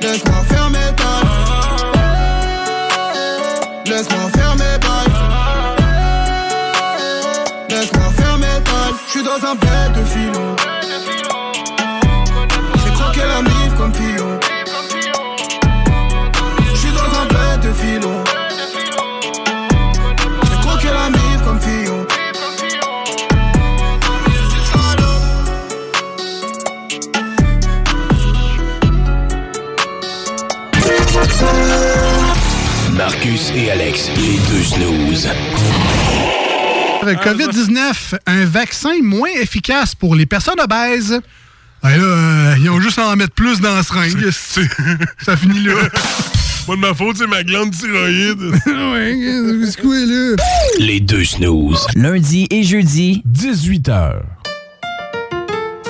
Laisse-moi faire mes bails. Laisse-moi faire mes bails. Laisse-moi faire mes bails. J'suis dans un bête de filon. Et Alex, les deux snooze. COVID-19, un vaccin moins efficace pour les personnes obèses. Ben là, euh, ils ont juste à en mettre plus dans la seringue. Ça finit là. [laughs] Pas de ma faute, c'est ma glande thyroïde. [laughs] ouais, c'est quoi là? Les deux snooze. Lundi et jeudi, 18h.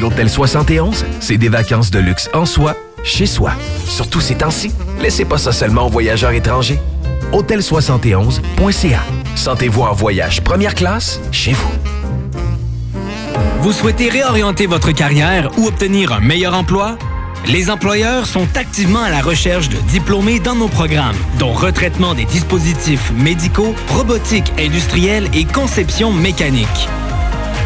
L'Hôtel 71, c'est des vacances de luxe en soi, chez soi. Surtout ces temps-ci, laissez pas ça seulement aux voyageurs étrangers. Hôtel71.ca. Sentez-vous en voyage première classe chez vous. Vous souhaitez réorienter votre carrière ou obtenir un meilleur emploi? Les employeurs sont activement à la recherche de diplômés dans nos programmes, dont retraitement des dispositifs médicaux, robotique industrielle et conception mécanique.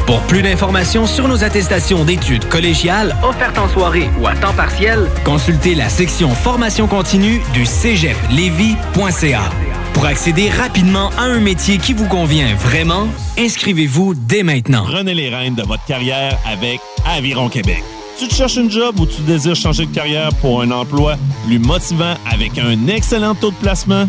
Pour plus d'informations sur nos attestations d'études collégiales offertes en soirée ou à temps partiel, consultez la section formation continue du cégeplevy.ca. Pour accéder rapidement à un métier qui vous convient vraiment, inscrivez-vous dès maintenant. Prenez les rênes de votre carrière avec Aviron Québec. Tu te cherches une job ou tu désires changer de carrière pour un emploi plus motivant avec un excellent taux de placement?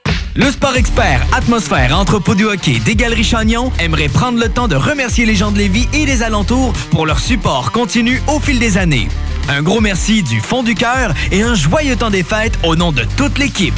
Le Sport Expert Atmosphère Entrepôt du hockey des Galeries Chagnon aimerait prendre le temps de remercier les gens de Lévis et des alentours pour leur support continu au fil des années. Un gros merci du fond du cœur et un joyeux temps des fêtes au nom de toute l'équipe.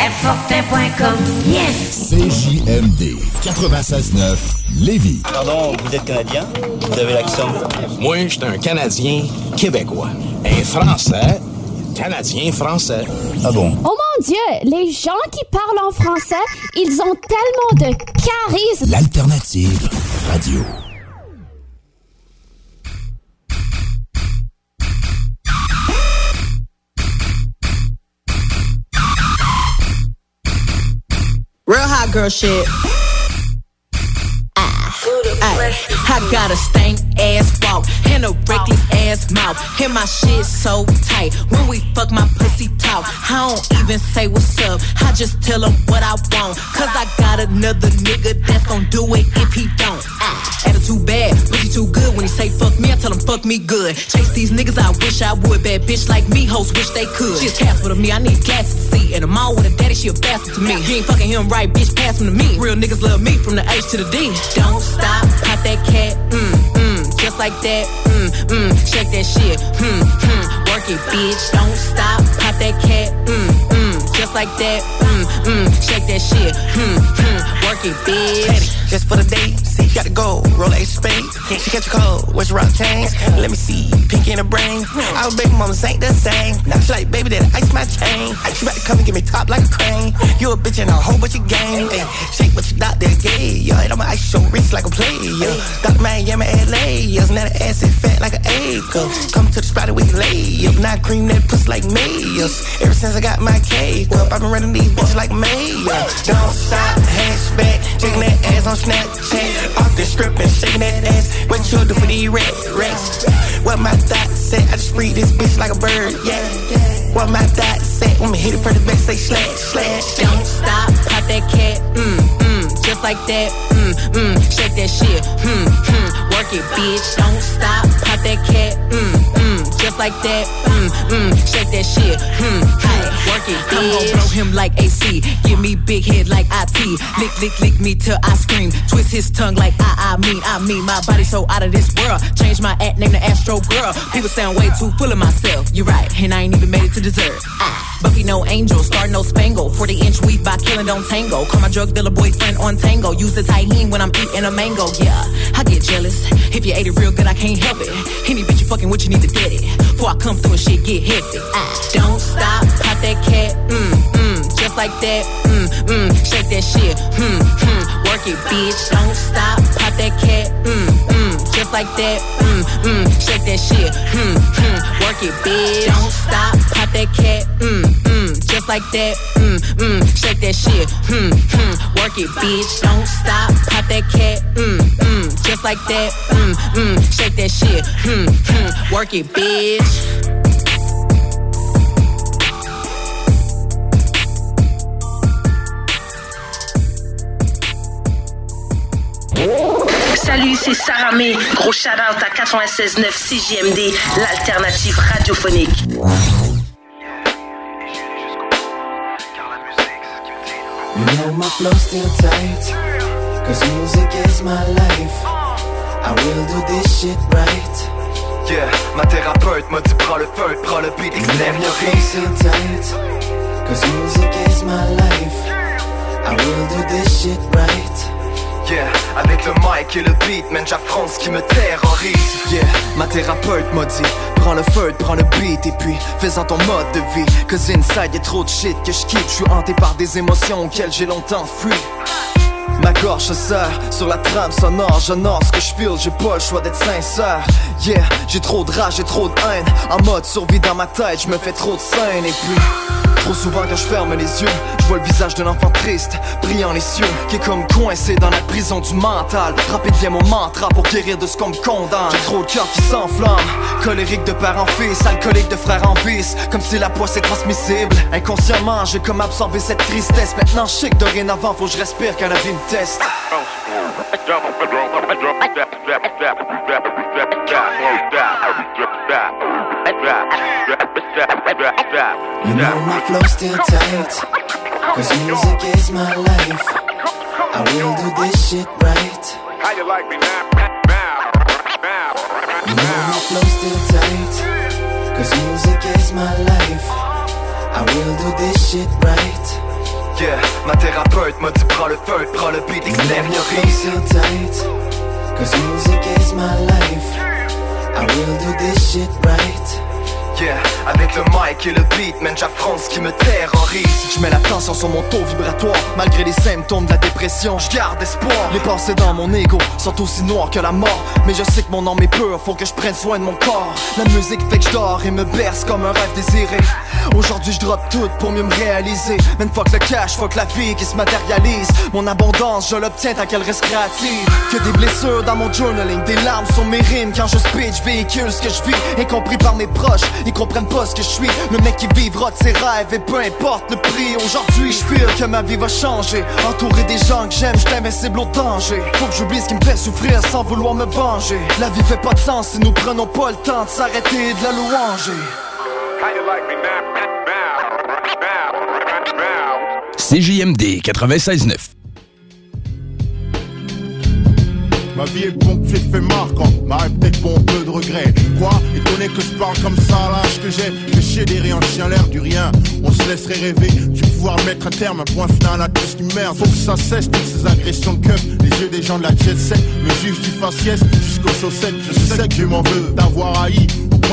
Airfortin.com, yes. CJMD 96.9 Lévis. Pardon, vous êtes Canadien? Vous avez l'accent? Moi, j'étais un Canadien québécois. Un Français, Canadien français. Ah bon? Oh mon Dieu, les gens qui parlent en français, ils ont tellement de charisme. L'alternative radio. Girl shit. Ah, ay, I got a stank ass walk and a reckless ass mouth. And my shit so tight. When we fuck, my pussy talk. I don't even say what's up. I just tell him what I want. Cause I got another nigga that's gon' do it if he don't. Ah, attitude bad, pussy too good. When he say fuck me, I tell him fuck me good. Chase these niggas, I wish I would. Bad bitch like me, hoes wish they could. She a Casper to me, I need glasses to see. And I'm all with a daddy, she a bastard to me. You ain't fucking him right, bitch, pass him to me. Real niggas love me from the H to the D. Don't stop, pop that cat, mm, mm, just like that, mm, mm, shake that shit, mm, mm, work it, bitch. Don't stop, pop that cat, mm, mm, just like that, mm, mm, shake that shit, mm, mm, work it, bitch. Just for the date, see, you got to go. Roll a spade. She catch a cold. Your rock chains? Let me see. Pink in the brain. Our baby mamas ain't the same. Now she like, baby, that ice my chain. She about to come and get me top like a crane. You a bitch and a whole bunch of game. Ay, shake what you doctor gay. Yo, and I'ma ice your wrist like a player. Dr. Miami, LA. Yes, now the ass is fat like an acre. Come to the spot and we lay up. Now cream that pussy like mayors. Ever since I got my cake up, I've been running these bitches like mayor. Don't stop, hatchback. Shaking that ass on Snapchat. Off the strip and shaking that ass. What you do for these rats? What my thoughts say? I just free this bitch like a bird, yeah. What my thoughts say? When me hit it for the back, say slash, slash. Don't stop, pop that cat, mm, mm, just like that, mm, mm, shake that shit, mm, mm, work it, bitch. Don't stop, pop that cat, mm, mm, just like that, mm, mm, shake that shit, mm, mm, work it, bitch. I'm gon' blow him like AC, give me big head like IT, lick, lick, lick me till I scream, twist his tongue like I, I mean, I mean, my body so out of this world. Change my act, name the Astro Girl. People sound way too full of myself. You're right, and I ain't even made it to dessert. Ah, Buffy no angel, star no spangle. 40 inch weave don't tango. Call my drug dealer boyfriend on tango. Use the tahini when I'm eating a mango, yeah. I get jealous. If you ate it real good, I can't help it. Any bitch you fucking with, you need to get it. Before I come through and shit get heavy. Ah, don't stop, pop that cat, mm, mm, just like that, mm, mm, shake that shit, hmm, hmm, work it, bitch. Don't stop, pop that cat, mm, just like that, mm, mm, shake that shit, hmm, hmm, work it, bitch. Don't stop, pop that cat, mm, mm, just like that, mm, mm, shake that shit, hmm, hmm, work it, bitch. Don't stop, pop that cat, mm, mm, just like that, mm, mm, shake that shit, hmm, hmm, work it, bitch. Salut, c'est Sarah May. Gros shout-out à 96.9 CJMD, l'alternative radiophonique. You know my flow still tight Cause music is my life. I will do this shit right. Yeah, ma thérapeute m'a dit prends le feu, prends le beat, You know my flow extériorise still tight Cause music is my life. I will do this shit right Avec le mic et le beat, man, j'affronte ce qui me terrorise. Yeah, ma thérapeute m'a dit, prends le feu, prends le beat et puis fais-en ton mode de vie. Cause inside y'a trop de shit que je quitte, je suis hanté par des émotions auxquelles j'ai longtemps fui. Ma gorge se serre sur la trame sonore, j'honore ce que je feel, j'ai pas le choix d'être sincère. Yeah, j'ai trop de rage, j'ai trop de haine. En mode survie dans ma tête, je me fais trop de scènes et puis. Trop souvent quand je ferme les yeux, je vois le visage d'un enfant triste, brillant les cieux, qui est comme coincé dans la prison du mental. Rapide mon mantra pour guérir de ce qu'on me condamne. J'ai trop de cœur qui s'enflamme, colérique de père en fils, alcoolique de frère en vice, comme si la poisse est transmissible. Inconsciemment, j'ai comme absorbé cette tristesse. Maintenant, je sais que dorénavant, faut que je respire quand la vie me teste. You know my flow still tight Cause music is my life. I will do this shit right. How you like me now? You know my flow still tight Cause music is my life. I will do this shit right. Yeah, ma thérapeute m'a dit prends le feu, prends le beat, You know my flow still tight Cause music is my life. I will do this shit right Avec le mic et le beat, man, ce qui me terrorise. Je mets la tension sur mon taux vibratoire, malgré les symptômes de la dépression, je garde espoir. Les pensées dans mon ego sont aussi noires que la mort, mais je sais que mon âme est pure, faut que je prenne soin de mon corps. La musique fait que je dors et me berce comme un rêve désiré. Aujourd'hui, je drop tout pour mieux me réaliser. Man, fuck le cash, fuck la vie qui se matérialise. Mon abondance, je l'obtiens tant qu'elle reste créative. Que des blessures dans mon journaling, des larmes sur mes rimes quand je speech, véhicule ce que je vis, incompris par mes proches. Ils comprennent pas ce que je suis. Le mec qui vivra de ses rêves et peu importe le prix. Aujourd'hui, je que ma vie va changer. Entouré des gens que j'aime, je invincible au danger. Faut que j'oublie ce qui me fait souffrir sans vouloir me venger. La vie fait pas de sens si nous prenons pas le temps de s'arrêter et de la louanger. How you like me now? CJMD 96.9. Ma vie est ponctuée de faits marquants, ma peut-être un peu de regret. Quoi? Étonné que je parle comme ça à l'âge que j'ai chier des rien, chien l'air du rien. On se laisserait rêver du pouvoir mettre un terme, un point final à tout ce qui merde. Faut que ça cesse toutes ces agressions de keuf. Les yeux des gens de la jet set me jugent du faciès jusqu'aux chaussettes. Je sais que je m'en veux d'avoir haï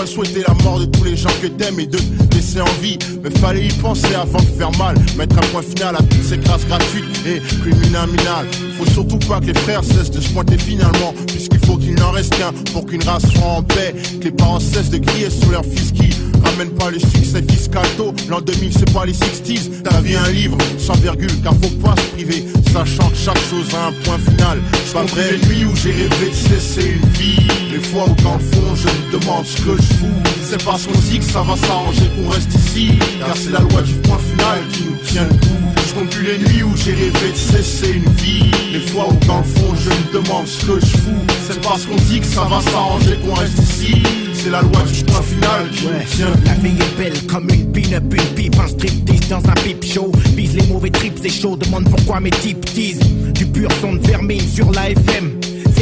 souhaiter la mort de tous les gens que t'aimes et de te laisser en vie. Mais fallait y penser avant de faire mal. Mettre un point final à toutes ces grâces gratuites et criminales. Faut surtout pas que les frères cessent de se pointer finalement. Puisqu'il faut qu'il n'en reste qu'un pour qu'une race soit en paix. Que les parents cessent de crier sur leur fils qui ramène pas le succès fiscal tôt. L'an 2000, c'est pas les 60s. Ta vie un livre sans virgule, car faut pas se priver. Sachant que chaque chose a un point final. C'est pas vrai, les nuits où j'ai rêvé de cesser une vie. Les fois où dans le fond, je me demande ce que je fous. C'est parce qu'on dit que ça va s'arranger qu'on reste ici. Car c'est la loi du point final qui nous tient le coup. Je compte plus les nuits où j'ai rêvé de cesser une vie. Les fois où dans le fond, je me demande ce que je fous. C'est parce qu'on dit que ça va s'arranger qu'on reste ici. C'est la loi du point final qui nous tient La vie est belle comme une pin-up, une pipe, un striptease dans un pipe show. Vise les mauvais trips, c'est chaud, demande pourquoi mes types teasent. Du pur son de vermine sur la FM.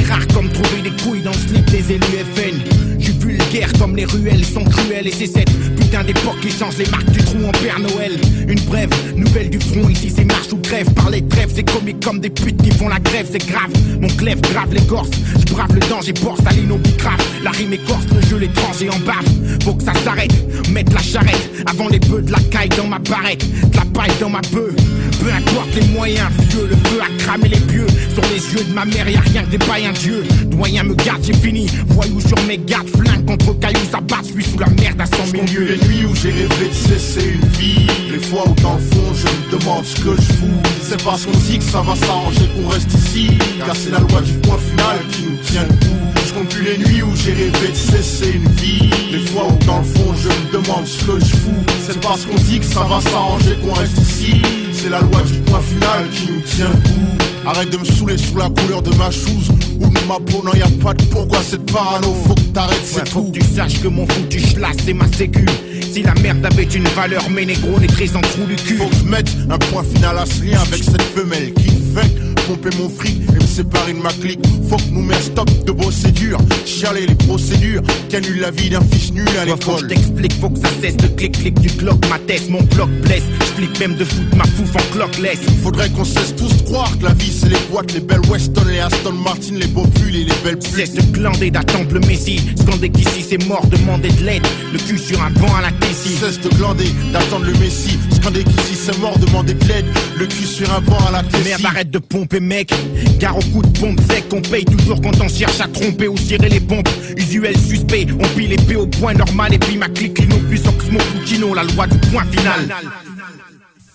Rare comme trouver des couilles dans le slip des élus FN. Je suis vulgaire comme les ruelles sont cruelles et c'est cette putain d'époque qui change les marques du trou en Père Noël. Une brève, nouvelle du front, ici c'est marche ou grève. Parler de trêve, c'est comique comme des putes qui font la grève, c'est grave. Mon clève grave l'écorce, je brave le danger, porte à l'inobicrave. La rime écorce, le jeu l'étranger en bave. Faut que ça s'arrête, mettre la charrette avant les bœufs de la caille dans ma barrette, de la paille dans ma bœuf. Peu importe les moyens, vieux, le feu a cramé les pieux. Sur les yeux de ma mère, y a rien que des païens dieux. Doyen me garde, j'ai fini. Voyou sur mes gardes, flingue contre cailloux, ça bat, suis sous la merde à 100 000 lieues. les nuits où j'ai rêvé de cesser une vie Les fois où dans le fond je me demande ce que je fous. C'est parce qu'on dit que ça va s'arranger qu'on reste ici Car c'est la loi du point final qui nous tient debout. Je compte plus les nuits où j'ai rêvé de cesser une vie Les fois où dans le fond je me demande ce que je fous. C'est parce qu'on dit que ça va s'arranger qu'on reste ici C'est la loi du point final qui nous tient debout Arrête de me saouler sous la couleur de ma chose ou de ma peau, non y a pas de pourquoi cette parano Faut que t'arrêtes, c'est Ouais, faut que tu saches que mon foutu schlass c'est ma sécu. Si la merde avait une valeur, mes négros les en trou du cul. Faut que je mette un point final à ce lien avec cette femelle qui fait pomper mon fric et me séparer de ma clique. Faut que nous mettions stop de procédures, chialer les procédures qui annulent la vie d'un fils nul à Ouais, faut que je l'école. t'explique, faut que ça cesse le clic-clic du clock, ma tête, mon bloc blesse. Je flippe même de foutre ma fouf en clock-less. Faudrait qu'on cesse tous de croire que la vie c'est les boîtes, les belles Weston, les Aston Martin, les beaux pulls et les belles putes. Cesse de glander, d'attendre le messie. Scander qu'ici c'est mort, demander de l'aide. Le cul sur un banc à la Tessie. Cesse de glander, d'attendre le messie. Scander qu'ici c'est mort, demander de l'aide. Le cul sur un banc à la Tessie. Merde, arrête de pomper, mec. Car au coup de pompe sec, on paye toujours quand on cherche à tromper ou tirer les pompes. Usuel suspect, on pile épée au point normal. Et puis ma clique, lino plus Oxmo Puccino, la loi du point final.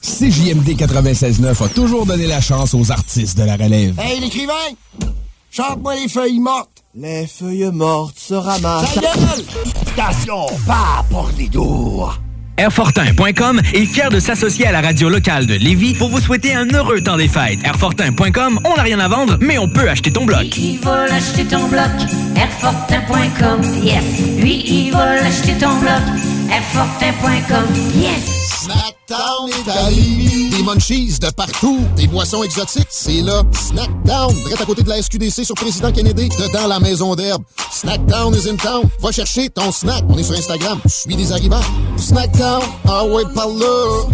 CJMD 96.9 a toujours donné la chance aux artistes de la relève. Hey, l'écrivain! Chante-moi les feuilles mortes. Les feuilles mortes se ramassent. Ta gueule! Station, pas pour les doux. Airfortin.com est fier de s'associer à la radio locale de Lévis pour vous souhaiter un heureux temps des fêtes. Airfortin.com, on n'a rien à vendre, mais on peut acheter ton bloc. Il veut acheter ton bloc, Airfortin.com, yes. Lui, il veut acheter ton bloc, Airfortin.com, yes. Snackdown est à Lévis. Des munchies de partout. Des boissons exotiques. C'est là. Snackdown. Direct à côté de la SQDC sur Président Kennedy. Dedans la maison d'herbe. Snackdown is in town. Va chercher ton snack. On est sur Instagram. Suis des arrivants. Snackdown. Ah ouais, par là.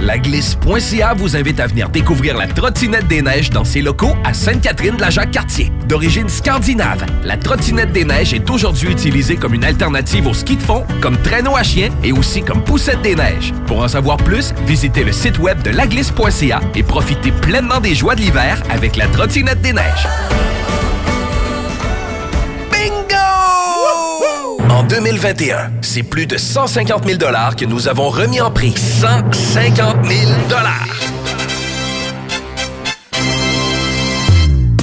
Laglisse.ca vous invite à venir découvrir la trottinette des neiges dans ses locaux à Sainte-Catherine-de-la-Jacques-Cartier. D'origine scandinave, la trottinette des neiges est aujourd'hui utilisée comme une alternative au ski de fond, comme traîneau à chien et aussi comme poussette des neiges. Pour en savoir plus, visitez le site web de laglisse.ca et profitez pleinement des joies de l'hiver avec la trottinette des neiges. 2021, c'est plus de 150 000 que nous avons remis en prix. 150 000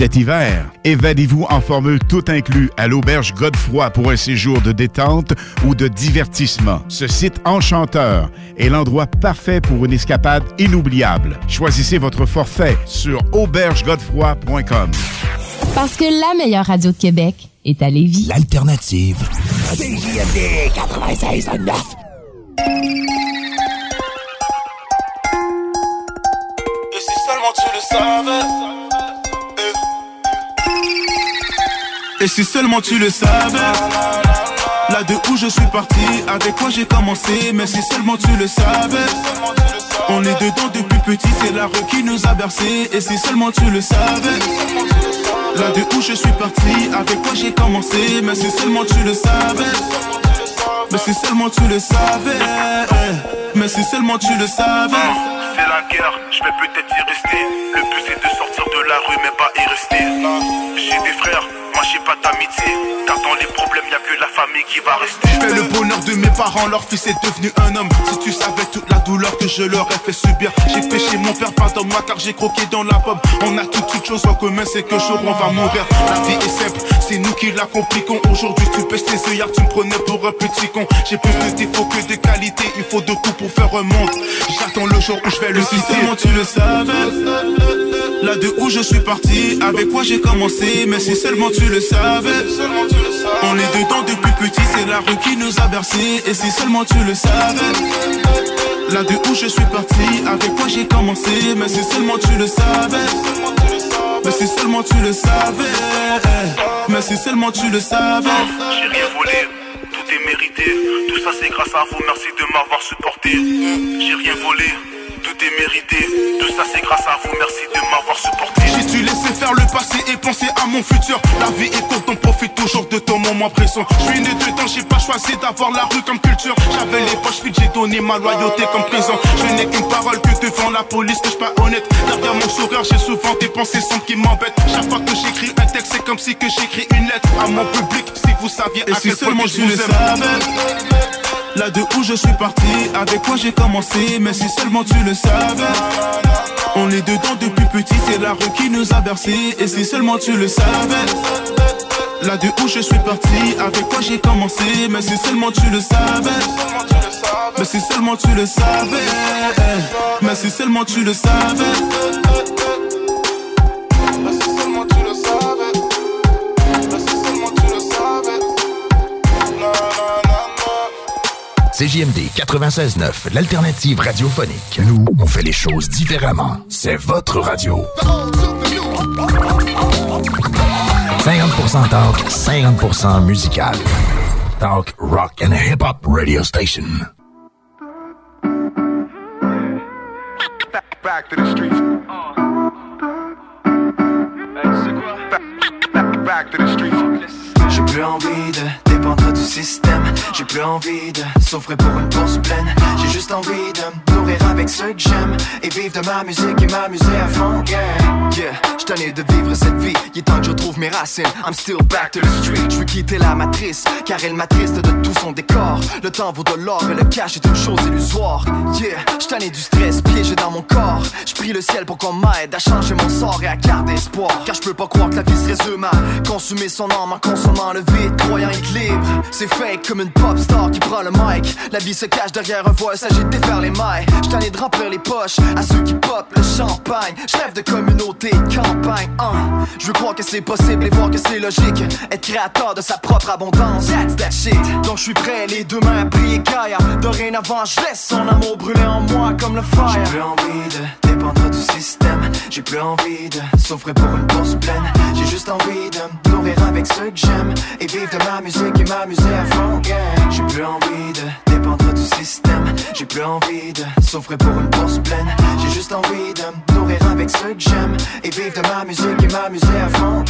Cet hiver, évadez-vous en formule tout inclus à l'auberge Godefroy pour un séjour de détente ou de divertissement. Ce site enchanteur est l'endroit parfait pour une escapade inoubliable. Choisissez votre forfait sur aubergegodefroy.com. Parce que la meilleure radio de Québec est à Lévis. L'alternative. CJMD 96.9. Et si seulement tu le savais. Et si seulement tu le savais. Là de où je suis parti, avec quoi j'ai commencé, mais si seulement tu le savais. On est dedans depuis petit, c'est la rue qui nous a bercé. Et si seulement tu le savais. Là de où je suis parti, avec quoi j'ai commencé, mais si seulement tu le savais. Mais si seulement tu le savais. Mais si seulement tu le savais. La guerre, je vais peut-être y rester. Le but c'est de sortir de la rue, mais pas y rester. J'ai des frères, moi j'ai pas d'amitié. Car dans les problèmes, y a que la famille qui va rester. Fais le bonheur de mes parents, leur fils est devenu un homme. Si tu savais toute la douleur que je leur ai fait subir, j'ai péché mon père, pardonne-moi car j'ai croqué dans la pomme. On a toutes toutes choses en commun, c'est que jour on va mourir. La vie est simple, c'est nous qui la compliquons. Aujourd'hui tu pèses tes œillères, tu me prenais pour un petit con. J'ai plus de défauts que de qualité, il faut de tout pour faire un monde. J'attends le jour où je vais le Si quitter. seulement tu le savais? Là de où je suis parti? Avec quoi j'ai commencé? Mais si seulement tu le savais. On est dedans depuis petit C'est la rue qui nous a bercé Et si seulement tu le savais. Là de où je suis parti? Avec quoi j'ai commencé? Mais si seulement tu le savais. Mais si seulement tu le savais. Mais si seulement tu le savais. J'ai rien volé, tout est mérité. Tout ça c'est grâce à vous, merci de m'avoir supporté. J'ai rien volé, tout est mérité. Tout ça c'est grâce à vous, merci de m'avoir supporté. J'ai dû laisser faire le passé et penser à mon futur. La vie est courte, on profite toujours de ton moment présent. Je suis né dedans, j'ai pas choisi d'avoir la rue comme culture. J'avais les poches vides, j'ai donné ma loyauté comme prison. Je n'ai qu'une parole que devant la police, que je pas honnête. Derrière mon sourire, j'ai souvent des pensées sombres qui m'embêtent. Chaque fois que j'écris un texte, c'est comme si que j'écris une lettre à mon public. Si vous saviez Et à si quel seulement je vous aime. Là de où je suis parti, avec quoi j'ai commencé, mais si seulement tu le savais. On est dedans depuis petit, c'est la rue qui nous a bercé, et si seulement tu le savais. Là de où je suis parti, avec quoi j'ai commencé, mais si seulement tu le savais. Mais si seulement tu le savais. Mais si seulement tu le savais. CJMD 96.9, l'alternative radiophonique. Nous, on fait les choses différemment. C'est votre radio. 50% talk, 50% musical. Talk, rock and hip-hop radio station. Back to the streets. Back, back to the streets. J'ai plus envie de dépendre du système. J'ai plus envie de souffrir pour une bourse pleine. J'ai juste envie de me nourrir avec ceux que j'aime. Et vivre de ma musique et m'amuser à fond. Yeah, yeah. J't'en de vivre cette vie. Il est temps que je retrouve mes racines. I'm still back to the street. Je veux quitter la matrice. Car elle m'attriste de tout son décor. Le temps vaut de l'or et le cash est une chose illusoire. Yeah, j't'en du stress piégé dans mon corps. J'prie le ciel pour qu'on m'aide à changer mon sort et à garder espoir. Car je peux pas croire que la vie se résume à consumer son âme en consommant le vide, croyant être C'est fake comme une pop star qui prend le mic. La vie se cache derrière un voile, s'agit de défaire les mailles. J't'en ai de remplir les poches à ceux qui pop le champagne. J'rêve de communauté, campagne. hein. Je veux croire que c'est possible et voir que c'est logique. Être créateur de sa propre abondance, that's that shit. Donc je suis prêt, les deux mains à prier Gaïa. Dorénavant, je laisse son amour brûler en moi comme le fire. J'ai plus envie de dépendre du système. J'ai plus envie de souffrir pour une bourse pleine. J'ai juste envie de me nourrir avec ceux que j'aime. Et vivre de ma musique J'ai plus envie de dépendre du système. J'ai plus envie de souffrir pour une bourse pleine. J'ai juste envie de me nourrir avec ceux que j'aime. Et vivre de ma musique et m'amuser à fond.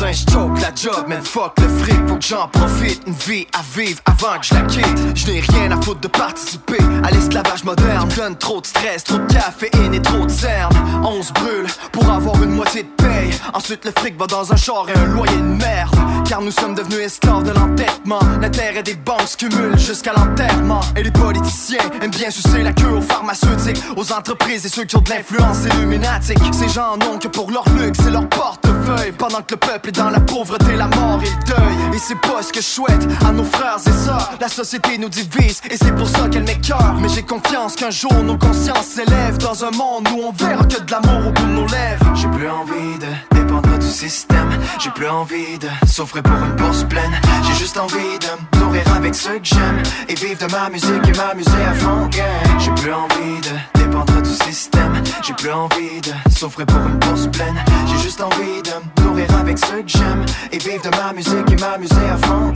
Matin je la job, man fuck le fric Faut que j'en profite, une vie à vivre avant que je la quitte. Je n'ai rien à foutre de participer à l'esclavage moderne. Donne trop de stress, trop de caféine et trop de cernes On se brûle pour avoir une moitié de paye. Ensuite le fric va dans un char et un loyer de merde. Car nous sommes devenus esclaves de l'entêtement L'intérêt des banques se jusqu'à l'enterrement. Et les politiciens aiment bien sucer la queue aux pharmaceutiques Aux entreprises et ceux qui ont de l'influence illuminatique. Ces gens n'ont que pour leur luxe et leur portefeuille Pendant que le peuple est dans la pauvreté, la mort et le deuil. Et c'est pas ce que je souhaite à nos frères et sœurs. La société nous divise et c'est pour ça qu'elle m'écœure. Mais j'ai confiance qu'un jour nos consciences s'élèvent Dans un monde où on verra que de l'amour au bout de nos lèvres. J'ai plus envie de dépendre du système. J'ai plus envie de souffrir pour une bourse pleine. J'ai juste envie de nourrir avec ceux que j'aime. Et vivre de ma musique et m'amuser à fond. J'ai plus envie de du système J'ai plus envie de souffrir pour une bourse pleine J'ai juste envie de me nourrir avec ceux que j'aime Et vivre de ma musique et m'amuser à fond.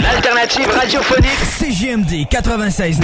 L'alternative radiophonique CGMD 96.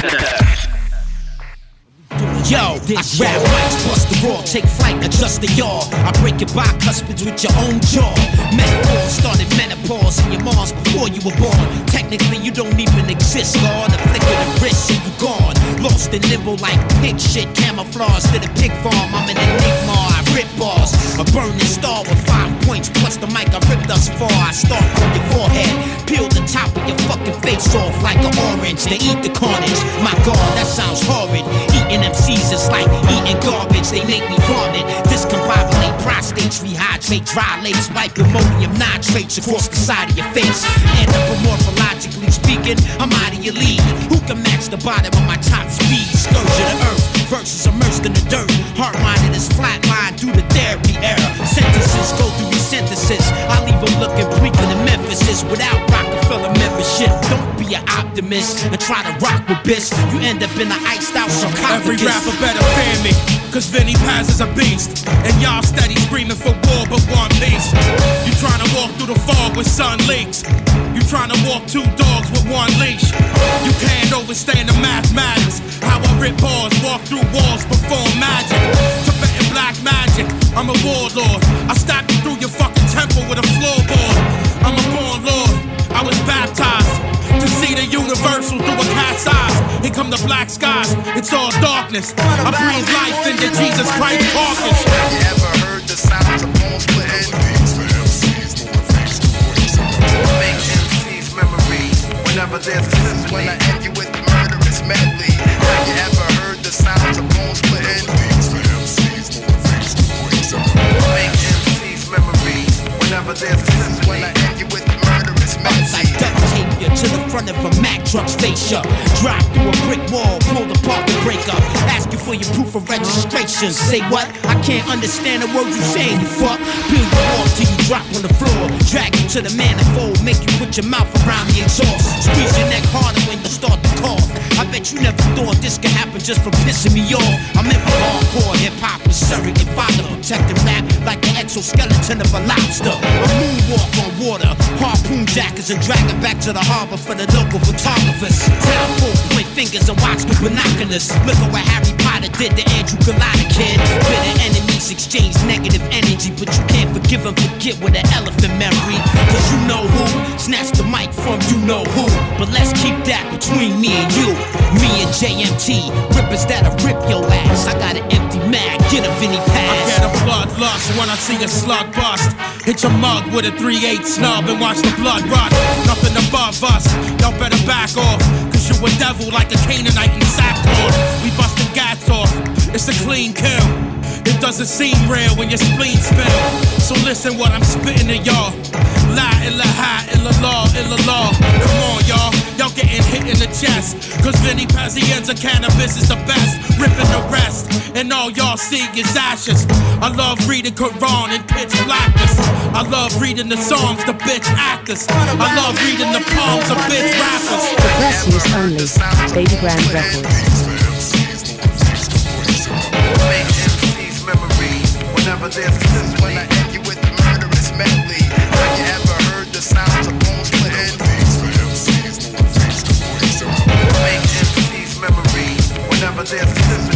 Yo, I rap mics, bust the raw, take flight, adjust the yaw. I break your bicuspids with your own jaw. Metaphor started menopause in your Mars before you were born. Technically, you don't even exist, God. A flick of the wrist and you gone. Lost and nimble like pig shit, camouflage to the pig farm. I'm an enigma, I rip bars. A burning star with five points plus the mic I ripped thus far. I start from your forehead, peel the top of your fucking face off like an orange. They eat the carnage. My God, that sounds horrid. Eating MCs is like eating garbage. They make me vomit. Discombobulate prostates, rehydrate, dry lace, wipe ammonium nitrates across the side of your face. Anthropomorphologically speaking, I'm out of your league. Who can match the bottom of my top speed? Scourge of the earth versus immersed in the dirt. Heart minded is flatline through the therapy era. Sentences go through synthesis. I leave them looking bleaker than Memphis without Rockefeller membership. Don't be an optimist and try to rock with this. You end up in an iced out sarcophagus. Every rapper better fan me, cause Vinny Paz is a beast. And y'all steady screaming for war, but one beast. You trying to walk through the fog with sun leaks. You trying to walk two dogs with one leash. You can't overstand the mathematics. How I rip bars, walk through walls, perform magic. Black magic, I'm a warlord. I stab you through your fucking temple with a floorboard. I'm a born lord, I was baptized to see the universal through a cat's eyes. Here come the black skies, it's all darkness. I breathe life into Jesus Christ carcass. Have you ever heard the sounds of bones splitting? Make MCs memories whenever there's a symphony. When I end you with murderous medley. Have you ever whenever there's a. When I end you with murderous I duct tape you to the front of a Mack truck up. Drive through a brick wall, pull the parking brake up. Ask you for your proof of registration. Say what? I can't understand the words you saying, you fuck. Peel you off till you drop on the floor. Drag you to the manifold, make you put your mouth around the exhaust. Squeeze your neck harder when you start to cough. Bet you never thought this could happen just from pissing me off. I'm in for hardcore hip hop with surrogate father protecting rap like the exoskeleton of a lobster. A moonwalk on water, harpoon jackets and drag it back to the harbor for the local photographers. Town full point fingers and watch the binoculars. Look at what Harry Potter did the Andrew Galata kid. Bitter enemies exchange negative energy, but you can't forgive and forget with an elephant memory. Cause you know who snatched the mic from you know who. But let's keep that between me and you. Me and JMT, rippers that'll rip your ass. I got an empty mag, get a Vinny I get a blood bloodlust when I see a slug bust. Hit your mug with a 3-8 snub and watch the blood run. Nothing above us, y'all better back off. Cause you a devil like a Canaanite in sackcloth. We busting gats off, it's a clean kill. It doesn't seem real when your spleen spill. So listen what I'm spitting to y'all. La ilaha illallah illallah. Come on, y'all. Y'all getting hit in the chest. Cause Vinny Pazienza cannabis is the best. Ripping the rest. And all y'all see is ashes. I love reading Quran in pitch blackness. I love reading the songs, the bitch actors. I love reading the poems of bitch rappers. For press use only. Baby Grand Records. Whenever there's a symphony. When I end you with the murderous medley. Have you ever heard the sounds of bones splitting? Make MC's memories whenever there's a symphony.